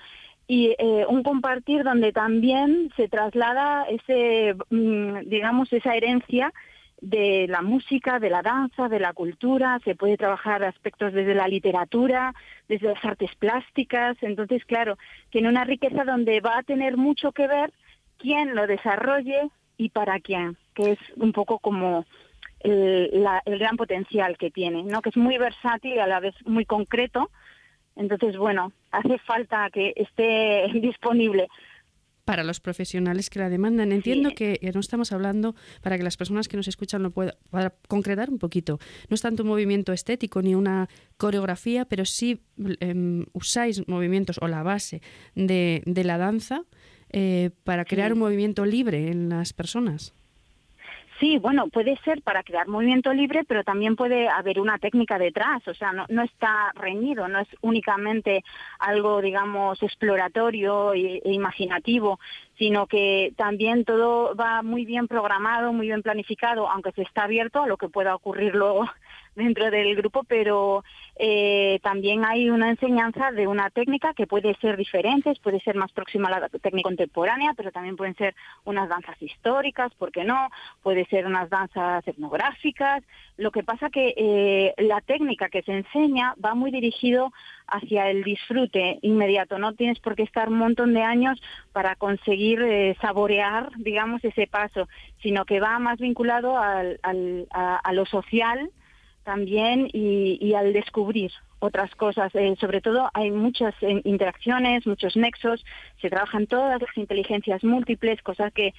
y eh, un compartir donde también se traslada ese, mm, digamos, esa herencia de la música, de la danza, de la cultura, se puede trabajar aspectos desde la literatura, desde las artes plásticas, entonces claro, tiene una riqueza donde va a tener mucho que ver quién lo desarrolle y para quién, que es un poco como el, el gran potencial que tiene, ¿no? que es muy versátil y a la vez muy concreto, entonces bueno, hace falta que esté [laughs] disponible para los profesionales que la demandan. Entiendo que no estamos hablando, para que las personas que nos escuchan lo puedan para concretar un poquito, no es tanto un movimiento estético ni una coreografía, pero sí em, usáis movimientos o la base de, de la danza eh, para crear un movimiento libre en las personas. Sí, bueno, puede ser para crear movimiento libre, pero también puede haber una técnica detrás, o sea, no, está reñido, no es únicamente algo, digamos, exploratorio e, e imaginativo, sino que también todo va muy bien programado, muy bien planificado, aunque se está abierto a lo que pueda ocurrir luego dentro del grupo, pero eh, también hay una enseñanza de una técnica que puede ser diferente, puede ser más próxima a la técnica contemporánea, pero también pueden ser unas danzas históricas, ¿por qué no? Puede ser unas danzas etnográficas. Lo que pasa que eh, la técnica que se enseña va muy dirigido hacia el disfrute inmediato. No tienes por qué estar un montón de años para conseguir eh, saborear, digamos, ese paso, sino que va más vinculado al, a lo social, también y, al descubrir otras cosas. Eh, sobre todo hay muchas eh, interacciones, muchos nexos, se trabajan todas las inteligencias múltiples, cosas que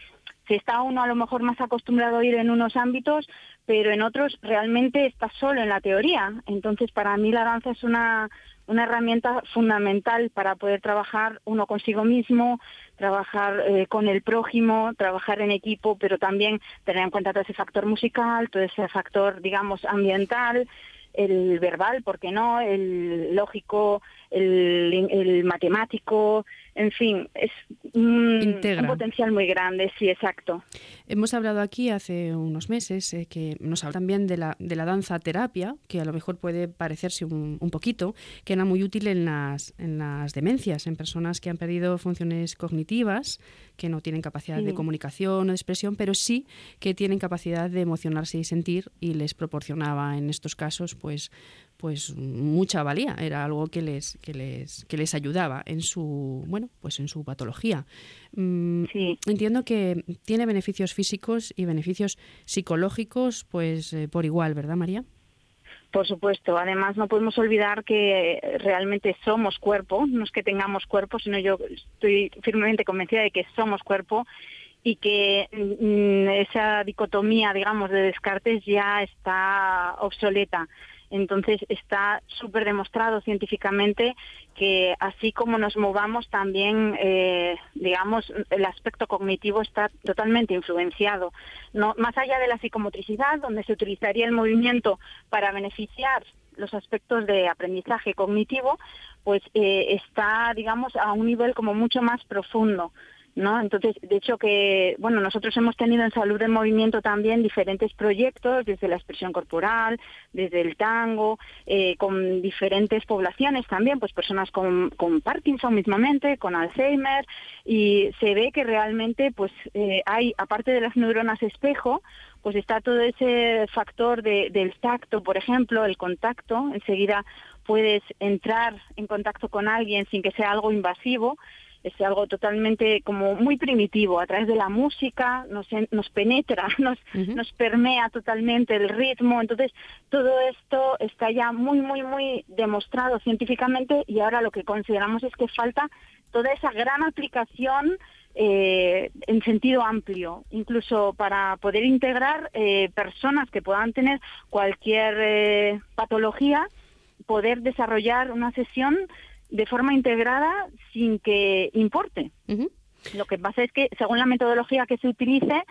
se está uno a lo mejor más acostumbrado a oír en unos ámbitos, pero en otros realmente está solo en la teoría. Entonces, para mí la danza es una, una herramienta fundamental para poder trabajar uno consigo mismo, trabajar eh, con el prójimo, trabajar en equipo, pero también tener en cuenta todo ese factor musical, todo ese factor, digamos, ambiental. el verbal, ¿por qué no? El lógico, el, el matemático, en fin, es un, un, potencial muy grande, sí, exacto. Hemos hablado aquí hace unos meses eh, que nos habla también de la, de la danza terapia, que a lo mejor puede parecerse un, un, poquito, que era muy útil en las, en las demencias, en personas que han perdido funciones cognitivas, que no tienen capacidad sí. de comunicación o de expresión, pero sí que tienen capacidad de emocionarse y sentir y les proporcionaba en estos casos pues pues mucha valía, era algo que les, que les, que les ayudaba en su, bueno, pues en su patología. Mm, sí. Entiendo que tiene beneficios físicos y beneficios psicológicos, pues eh, por igual, ¿verdad, María? Por supuesto. Además, no podemos olvidar que realmente somos cuerpo, no es que tengamos cuerpo, sino yo estoy firmemente convencida de que somos cuerpo y que mm, esa dicotomía, digamos, de descartes ya está obsoleta. Entonces está súper demostrado científicamente que así como nos movamos también, eh, digamos, el aspecto cognitivo está totalmente influenciado. Más allá de la psicomotricidad, donde se utilizaría el movimiento para beneficiar los aspectos de aprendizaje cognitivo, pues eh, está, digamos, a un nivel como mucho más profundo. Entonces, de hecho que, bueno, nosotros hemos tenido en Salud de Movimiento también diferentes proyectos, desde la expresión corporal, desde el tango, eh, con diferentes poblaciones también, pues personas con, Parkinson mismamente, con Alzheimer, y se ve que realmente, pues, eh, hay, aparte de las neuronas espejo, pues está todo ese factor de, del tacto, por ejemplo, el contacto, enseguida puedes entrar en contacto con alguien sin que sea algo invasivo, es algo totalmente como muy primitivo, a través de la música nos, nos penetra, [laughs] nos, uh -huh. nos permea totalmente el ritmo, entonces todo esto está ya muy, muy, muy demostrado científicamente y ahora lo que consideramos es que falta toda esa gran aplicación eh, en sentido amplio, incluso para poder integrar eh, personas que puedan tener cualquier eh, patología, poder desarrollar una sesión de forma integrada sin que importe. Uh -huh. Lo que pasa es que según la metodología que se utilice,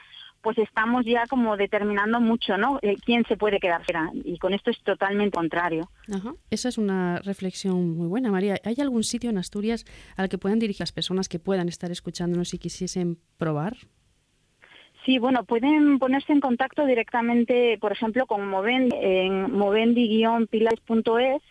pues estamos ya como determinando mucho, ¿no? Eh, quién se puede quedar fuera. Y con esto es totalmente contrario. Ajá. Esa es una reflexión muy buena, María. ¿Hay algún sitio en Asturias al que puedan dirigir las personas que puedan estar escuchándonos y quisiesen probar? Sí, bueno, pueden ponerse en contacto directamente, por ejemplo, con Movendi, en movendi-pilares.es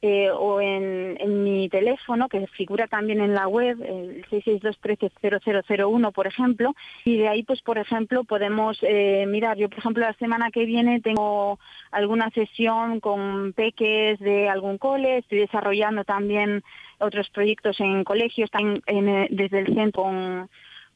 eh, o en, mi teléfono, que figura también en la web, el 662-130001, por ejemplo, y de ahí, pues, por ejemplo, podemos eh, mirar. Yo, por ejemplo, la semana que viene tengo alguna sesión con peques de algún cole, estoy desarrollando también otros proyectos en colegios, también en, desde el centro con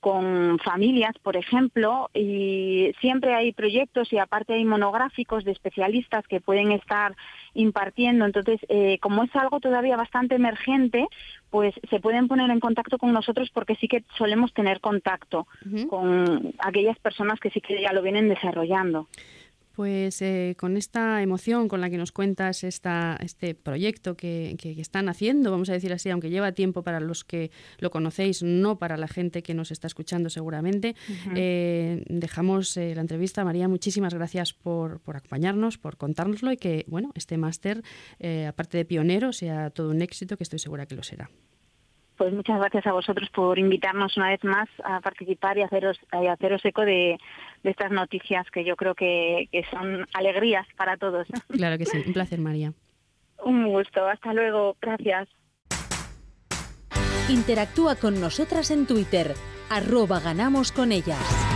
con familias, por ejemplo, y siempre hay proyectos y aparte hay monográficos de especialistas que pueden estar impartiendo. Entonces, eh, como es algo todavía bastante emergente, pues se pueden poner en contacto con nosotros porque sí que solemos tener contacto uh -huh. con aquellas personas que sí que ya lo vienen desarrollando. Pues eh, con esta emoción con la que nos cuentas esta, este proyecto que, que, que, están haciendo, vamos a decir así, aunque lleva tiempo para los que lo conocéis, no para la gente que nos está escuchando seguramente, uh -huh. eh, dejamos eh, la entrevista. María, muchísimas gracias por, por, acompañarnos, por contárnoslo y que bueno este máster, eh, aparte de pionero, sea todo un éxito, que estoy segura que lo será. Pues muchas gracias a vosotros por invitarnos una vez más a participar y haceros, y haceros eco de, de, estas noticias que yo creo que, que, son alegrías para todos. [laughs] Claro que sí, un placer María. Un gusto, hasta luego, gracias. Interactúa con nosotras en Twitter, arroba ganamos con ellas.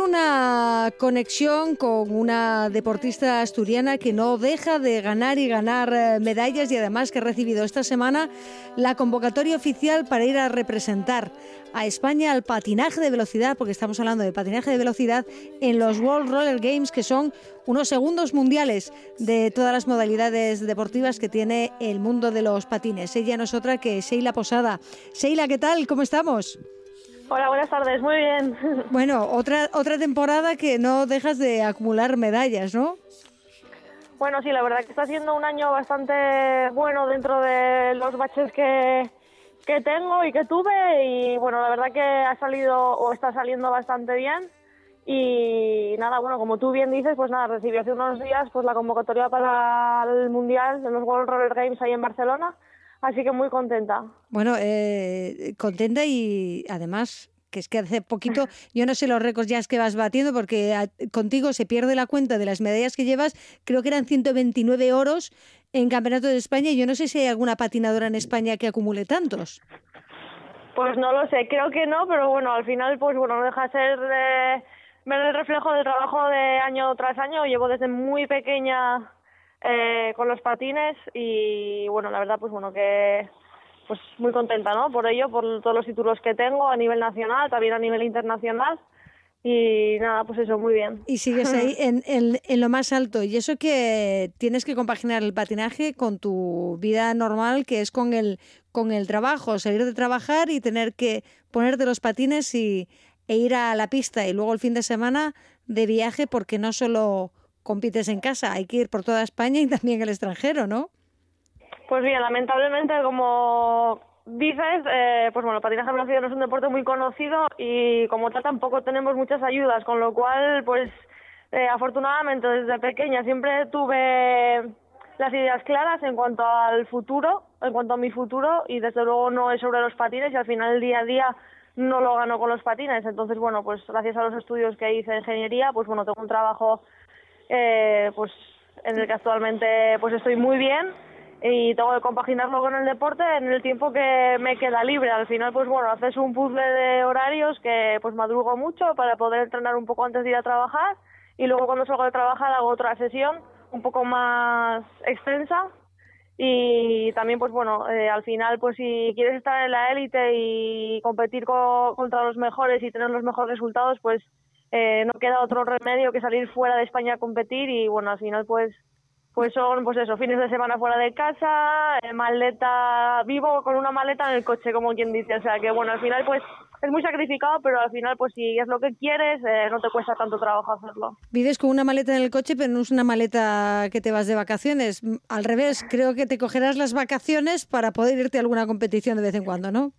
Una conexión con una deportista asturiana que no deja de ganar y ganar eh, medallas y además que ha recibido esta semana la convocatoria oficial para ir a representar a España al patinaje de velocidad, porque estamos hablando de patinaje de velocidad en los World Roller Games, que son unos segundos mundiales de todas las modalidades deportivas que tiene el mundo de los patines. Ella no es otra que Sheila Posada. Sheila, ¿qué tal? ¿Cómo estamos? Hola, buenas tardes, muy bien. Bueno, otra, otra temporada que no dejas de acumular medallas, ¿no? Bueno, sí, la verdad que está siendo un año bastante bueno dentro de los baches que, que tengo y que tuve y bueno, la verdad que ha salido o está saliendo bastante bien y nada, bueno, como tú bien dices, pues nada, recibí hace unos días pues la convocatoria para el Mundial de los World Roller Games ahí en Barcelona, así que muy contenta. Bueno, eh, contenta y además que es que hace poquito, [laughs] yo no sé los récords ya es que vas batiendo porque a- contigo se pierde la cuenta de las medallas que llevas, creo que eran 129 oros en Campeonato de España y yo no sé si hay alguna patinadora en España que acumule tantos. Pues no lo sé, creo que no, pero bueno, al final pues bueno, no deja de ser eh, ver el reflejo del trabajo de año tras año. Llevo desde muy pequeña eh, con los patines y bueno, la verdad pues bueno que pues muy contenta, ¿no? Por ello, por todos los títulos que tengo a nivel nacional, también a nivel internacional y nada, pues eso, muy bien. Y sigues ahí [laughs] en, en- en lo más alto. Y eso que tienes que compaginar el patinaje con tu vida normal, que es con el, con el trabajo, salir de trabajar y tener que ponerte los patines y, e ir a la pista. Y luego el fin de semana de viaje, porque no solo compites en casa, hay que ir por toda España y también el extranjero, ¿no? Pues bien, lamentablemente, como dices, eh, pues bueno, el patinaje no es un deporte muy conocido y como tal tampoco tenemos muchas ayudas, con lo cual, pues eh, afortunadamente desde pequeña siempre tuve las ideas claras en cuanto al futuro, en cuanto a mi futuro y desde luego no es sobre los patines y al final día a día no lo gano con los patines. Entonces, bueno, pues gracias a los estudios que hice de ingeniería, pues bueno, tengo un trabajo eh, pues en el que actualmente pues estoy muy bien y tengo que compaginarlo con el deporte en el tiempo que me queda libre. Al final, pues bueno, haces un puzzle de horarios que pues madrugo mucho para poder entrenar un poco antes de ir a trabajar y luego cuando salgo de trabajar hago otra sesión un poco más extensa y también pues bueno eh, al final pues si quieres estar en la élite y competir co- contra los mejores y tener los mejores resultados pues eh, no queda otro remedio que salir fuera de España a competir y bueno al final pues pues son pues eso fines de semana fuera de casa eh, maleta vivo con una maleta en el coche como quien dice o sea que bueno al final pues es muy sacrificado pero al final pues si es lo que quieres eh, no te cuesta tanto trabajo hacerlo Vives con una maleta en el coche, pero no es una maleta que te vas de vacaciones. Al revés, creo que te cogerás las vacaciones para poder irte a alguna competición de vez en cuando, ¿no?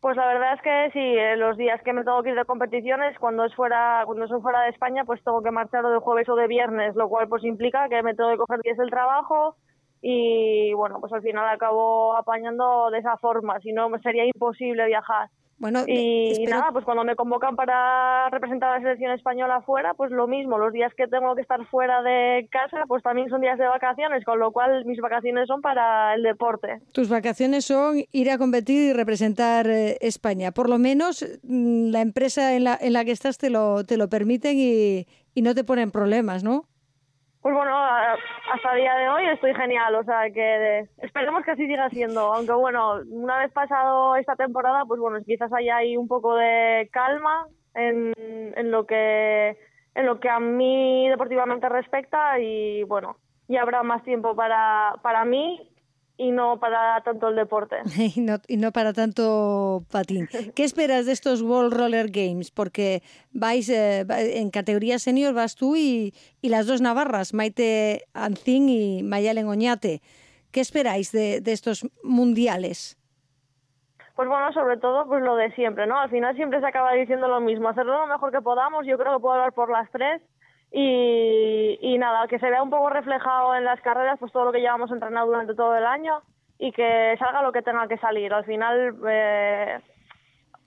Pues la verdad es que sí, eh, los días que me tengo que ir de competiciones, cuando es fuera, cuando soy fuera de España, pues tengo que marchar de jueves o de viernes, lo cual pues implica que me tengo que coger días del trabajo y bueno, pues al final acabo apañando de esa forma, si no sería imposible viajar. Bueno, Y espero- nada, pues cuando me convocan para representar a la selección española fuera, pues lo mismo, los días que tengo que estar fuera de casa, pues también son días de vacaciones, con lo cual mis vacaciones son para el deporte. Tus vacaciones son ir a competir y representar eh, España. Por lo menos mm, la empresa en la, en la que estás te lo, te lo permiten y, y no te ponen problemas, ¿no? Pues bueno, hasta el día de hoy estoy genial, o sea que esperemos que así siga siendo, aunque bueno, una vez pasado esta temporada, pues bueno, quizás haya ahí un poco de calma en, en lo que en lo que a mí deportivamente respecta y bueno, ya habrá más tiempo para, para mí y no para tanto el deporte. [laughs] y, no, y no para tanto patín. [laughs] ¿Qué esperas de estos World Roller Games? Porque vais eh, en categoría senior vas tú y, y las dos navarras, Maite Ancín y Mayalen Oñate. ¿Qué esperáis de, de estos mundiales? Pues bueno, sobre todo pues lo de siempre, ¿no? Al final siempre se acaba diciendo lo mismo, hacerlo lo mejor que podamos, yo creo que puedo hablar por las tres y, nada, que se vea un poco reflejado en las carreras pues todo lo que llevamos entrenado durante todo el año y que salga lo que tenga que salir. Al final eh,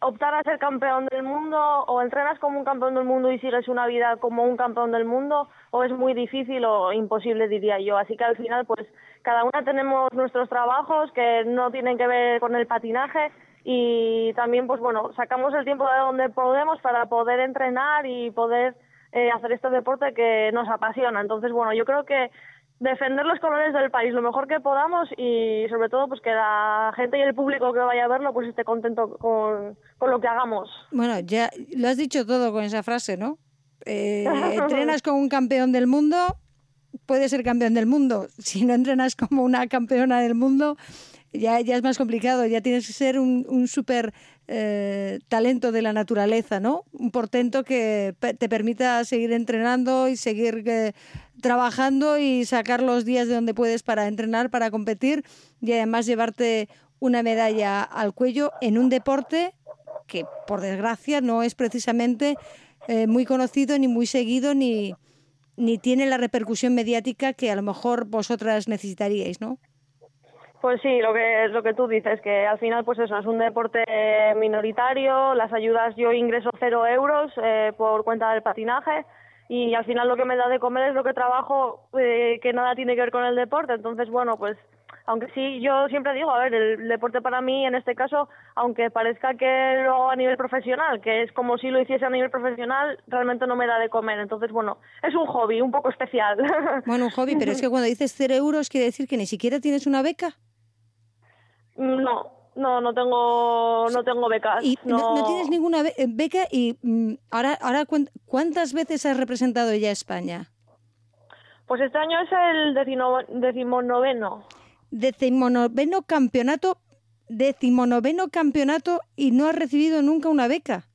optar a ser campeón del mundo o entrenas como un campeón del mundo y sigues una vida como un campeón del mundo o es muy difícil o imposible diría yo. Así que al final pues cada una tenemos nuestros trabajos que no tienen que ver con el patinaje y también pues bueno, sacamos el tiempo de donde podemos para poder entrenar y poder eh, hacer este deporte que nos apasiona. Entonces bueno, yo creo que defender los colores del país lo mejor que podamos y sobre todo pues que la gente y el público que vaya a verlo pues esté contento con, con lo que hagamos. Bueno, ya lo has dicho todo con esa frase, ¿no? Eh, [laughs] entrenas con un campeón del mundo, puedes ser campeón del mundo. Si no entrenas como una campeona del mundo, ya, ya es más complicado, ya tienes que ser un, un súper eh, talento de la naturaleza, ¿no? Un portento que te permita seguir entrenando y seguir eh, trabajando y sacar los días de donde puedes para entrenar, para competir y además llevarte una medalla al cuello en un deporte que, por desgracia, no es precisamente eh, muy conocido ni muy seguido ni, ni tiene la repercusión mediática que a lo mejor vosotras necesitaríais, ¿no? Pues sí, lo que lo que tú dices, que al final pues eso, es un deporte minoritario, las ayudas yo ingreso cero euros eh, por cuenta del patinaje y al final lo que me da de comer es lo que trabajo eh, que nada tiene que ver con el deporte, entonces bueno, pues aunque sí, yo siempre digo, a ver, el deporte para mí en este caso, aunque parezca que lo hago a nivel profesional, que es como si lo hiciese a nivel profesional, realmente no me da de comer, entonces bueno, es un hobby un poco especial. Bueno, un hobby, pero es que [laughs] cuando dices cero euros quiere decir que ni siquiera tienes una beca. No, no, no tengo, no tengo becas. Y no, no tienes ninguna eh, beca y mm, ahora, ahora cuán- ¿cuántas veces has representado ya a España? Pues este año es el decino- decimonoveno. Decimonoveno campeonato, decimonoveno campeonato y no has recibido nunca una beca.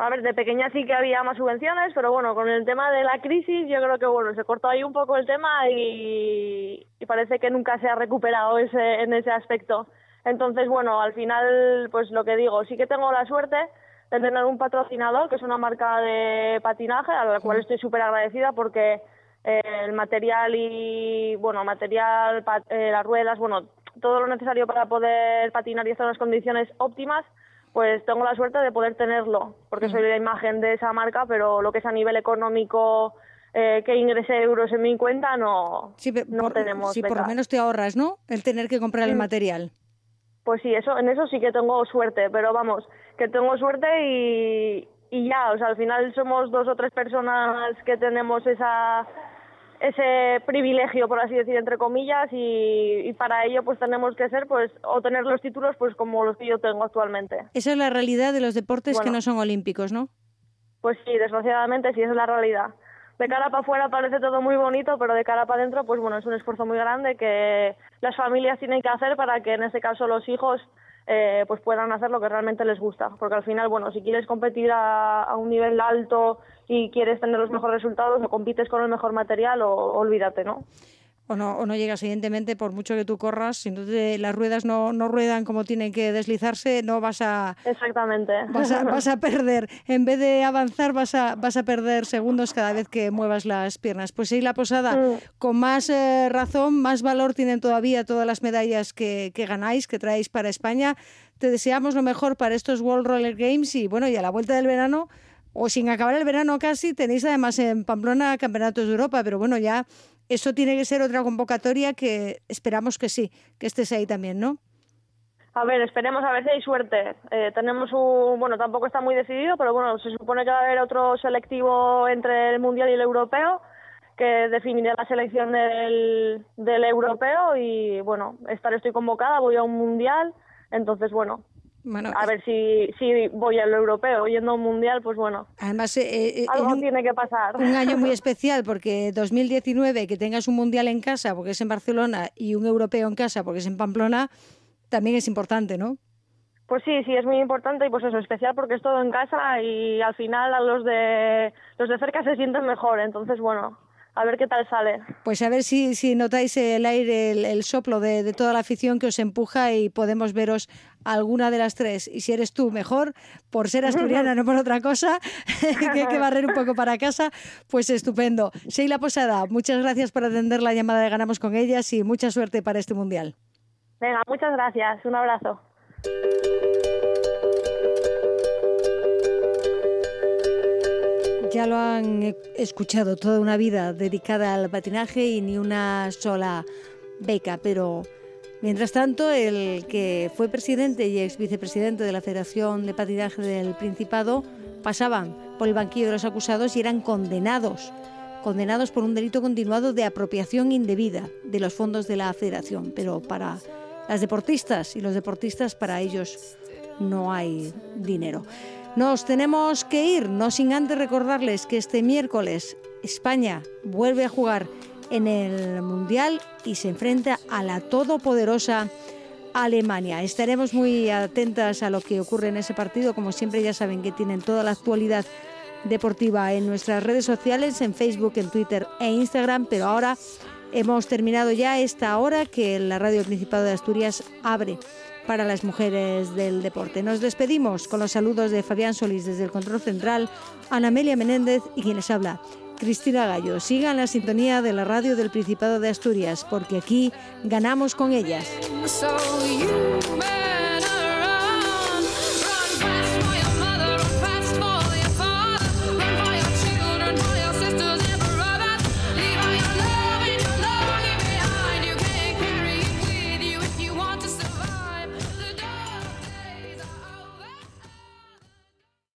A ver, de pequeña sí que había más subvenciones, pero bueno, con el tema de la crisis yo creo que bueno, se cortó ahí un poco el tema y, y parece que nunca se ha recuperado ese, en ese aspecto. Entonces, bueno, al final, pues lo que digo, sí que tengo la suerte de tener un patrocinador, que es una marca de patinaje, a la cual estoy súper agradecida porque eh, el material y, bueno, material, eh, las ruedas, bueno, todo lo necesario para poder patinar y estar en las condiciones óptimas, pues tengo la suerte de poder tenerlo, porque soy la imagen de esa marca, pero lo que es a nivel económico, eh, que ingrese euros en mi cuenta, no, Sí, no por, tenemos. sí, por lo menos te ahorras, ¿no? El tener que comprar el Mm. material. Pues sí, eso, en eso sí que tengo suerte, pero vamos, que tengo suerte y, y ya, o sea, al final somos dos o tres personas que tenemos esa ese privilegio, por así decir, entre comillas, y, y para ello pues tenemos que ser, pues, o tener los títulos, pues como los que yo tengo actualmente. Esa es la realidad de los deportes que no son olímpicos, ¿no? Pues sí, desgraciadamente sí, esa es la realidad. De cara para afuera parece todo muy bonito, pero de cara para adentro, pues bueno, es un esfuerzo muy grande que las familias tienen que hacer para que en este caso los hijos eh, pues puedan hacer lo que realmente les gusta. Porque al final, bueno, si quieres competir a, un nivel alto y quieres tener los mejores resultados, o compites con el mejor material o olvídate, ¿no? O no, o no llegas, evidentemente, por mucho que tú corras, si no te- las ruedas no, no ruedan como tienen que deslizarse, no vas a, Exactamente. vas a, [laughs] vas a perder. En vez de avanzar, vas a, vas a perder segundos cada vez que muevas las piernas. Pues sí, la posada, Mm. con más eh, razón, más valor tienen todavía todas las medallas que, que ganáis, que traéis para España. Te deseamos lo mejor para estos World Roller Games y bueno, y a la vuelta del verano, o sin acabar el verano casi, tenéis además en Pamplona campeonatos de Europa, pero bueno, ya eso tiene que ser otra convocatoria que esperamos que sí, que estés ahí también, ¿no? A ver, esperemos a ver si hay suerte. Eh, tenemos un, bueno, tampoco está muy decidido, pero bueno, se supone que va a haber otro selectivo entre el mundial y el europeo que definirá la selección del, del europeo y bueno, estar estoy convocada, voy a un mundial, entonces bueno, Bueno, a ver si, si voy al europeo, yendo a un mundial, pues bueno, además eh, eh, algo un- tiene que pasar. un año muy [laughs] especial porque 2019 que tengas un mundial en casa porque es en Barcelona y un europeo en casa porque es en Pamplona también es importante, ¿no? Pues sí, sí, es muy importante y pues eso, especial porque es todo en casa y al final a los de los de cerca se sienten mejor, entonces bueno, a ver qué tal sale. Pues a ver si, si notáis el aire, el, el soplo de, de toda la afición que os empuja y podemos veros alguna de las tres. Y si eres tú, mejor, por ser asturiana, no por otra cosa, [laughs] que hay que barrer un poco para casa, pues estupendo. Sheila Posada, muchas gracias por atender la llamada de Ganamos con ellas y mucha suerte para este Mundial. Venga, muchas gracias, un abrazo. Ya lo han eh, escuchado, toda una vida dedicada al patinaje y ni una sola beca, pero mientras tanto el que fue presidente y ex vicepresidente de la Federación de Patinaje del Principado pasaban por el banquillo de los acusados y eran condenados, condenados por un delito continuado de apropiación indebida de los fondos de la Federación, pero para las deportistas y los deportistas para ellos no hay dinero. Nos tenemos que ir, no sin antes recordarles que este miércoles España vuelve a jugar en el Mundial y se enfrenta a la todopoderosa Alemania. Estaremos muy atentas a lo que ocurre en ese partido. Como siempre, ya saben que tienen toda la actualidad deportiva en nuestras redes sociales, en Facebook, en Twitter e Instagram. Pero ahora hemos terminado ya esta hora que la Radio Principado de Asturias abre para las mujeres del deporte. Nos despedimos con los saludos de Fabián Solís desde el control central, Ana Amelia Menéndez y quien les habla, Cristina Gallo. Sigan la sintonía de la radio del Principado de Asturias, porque aquí ganamos con ellas.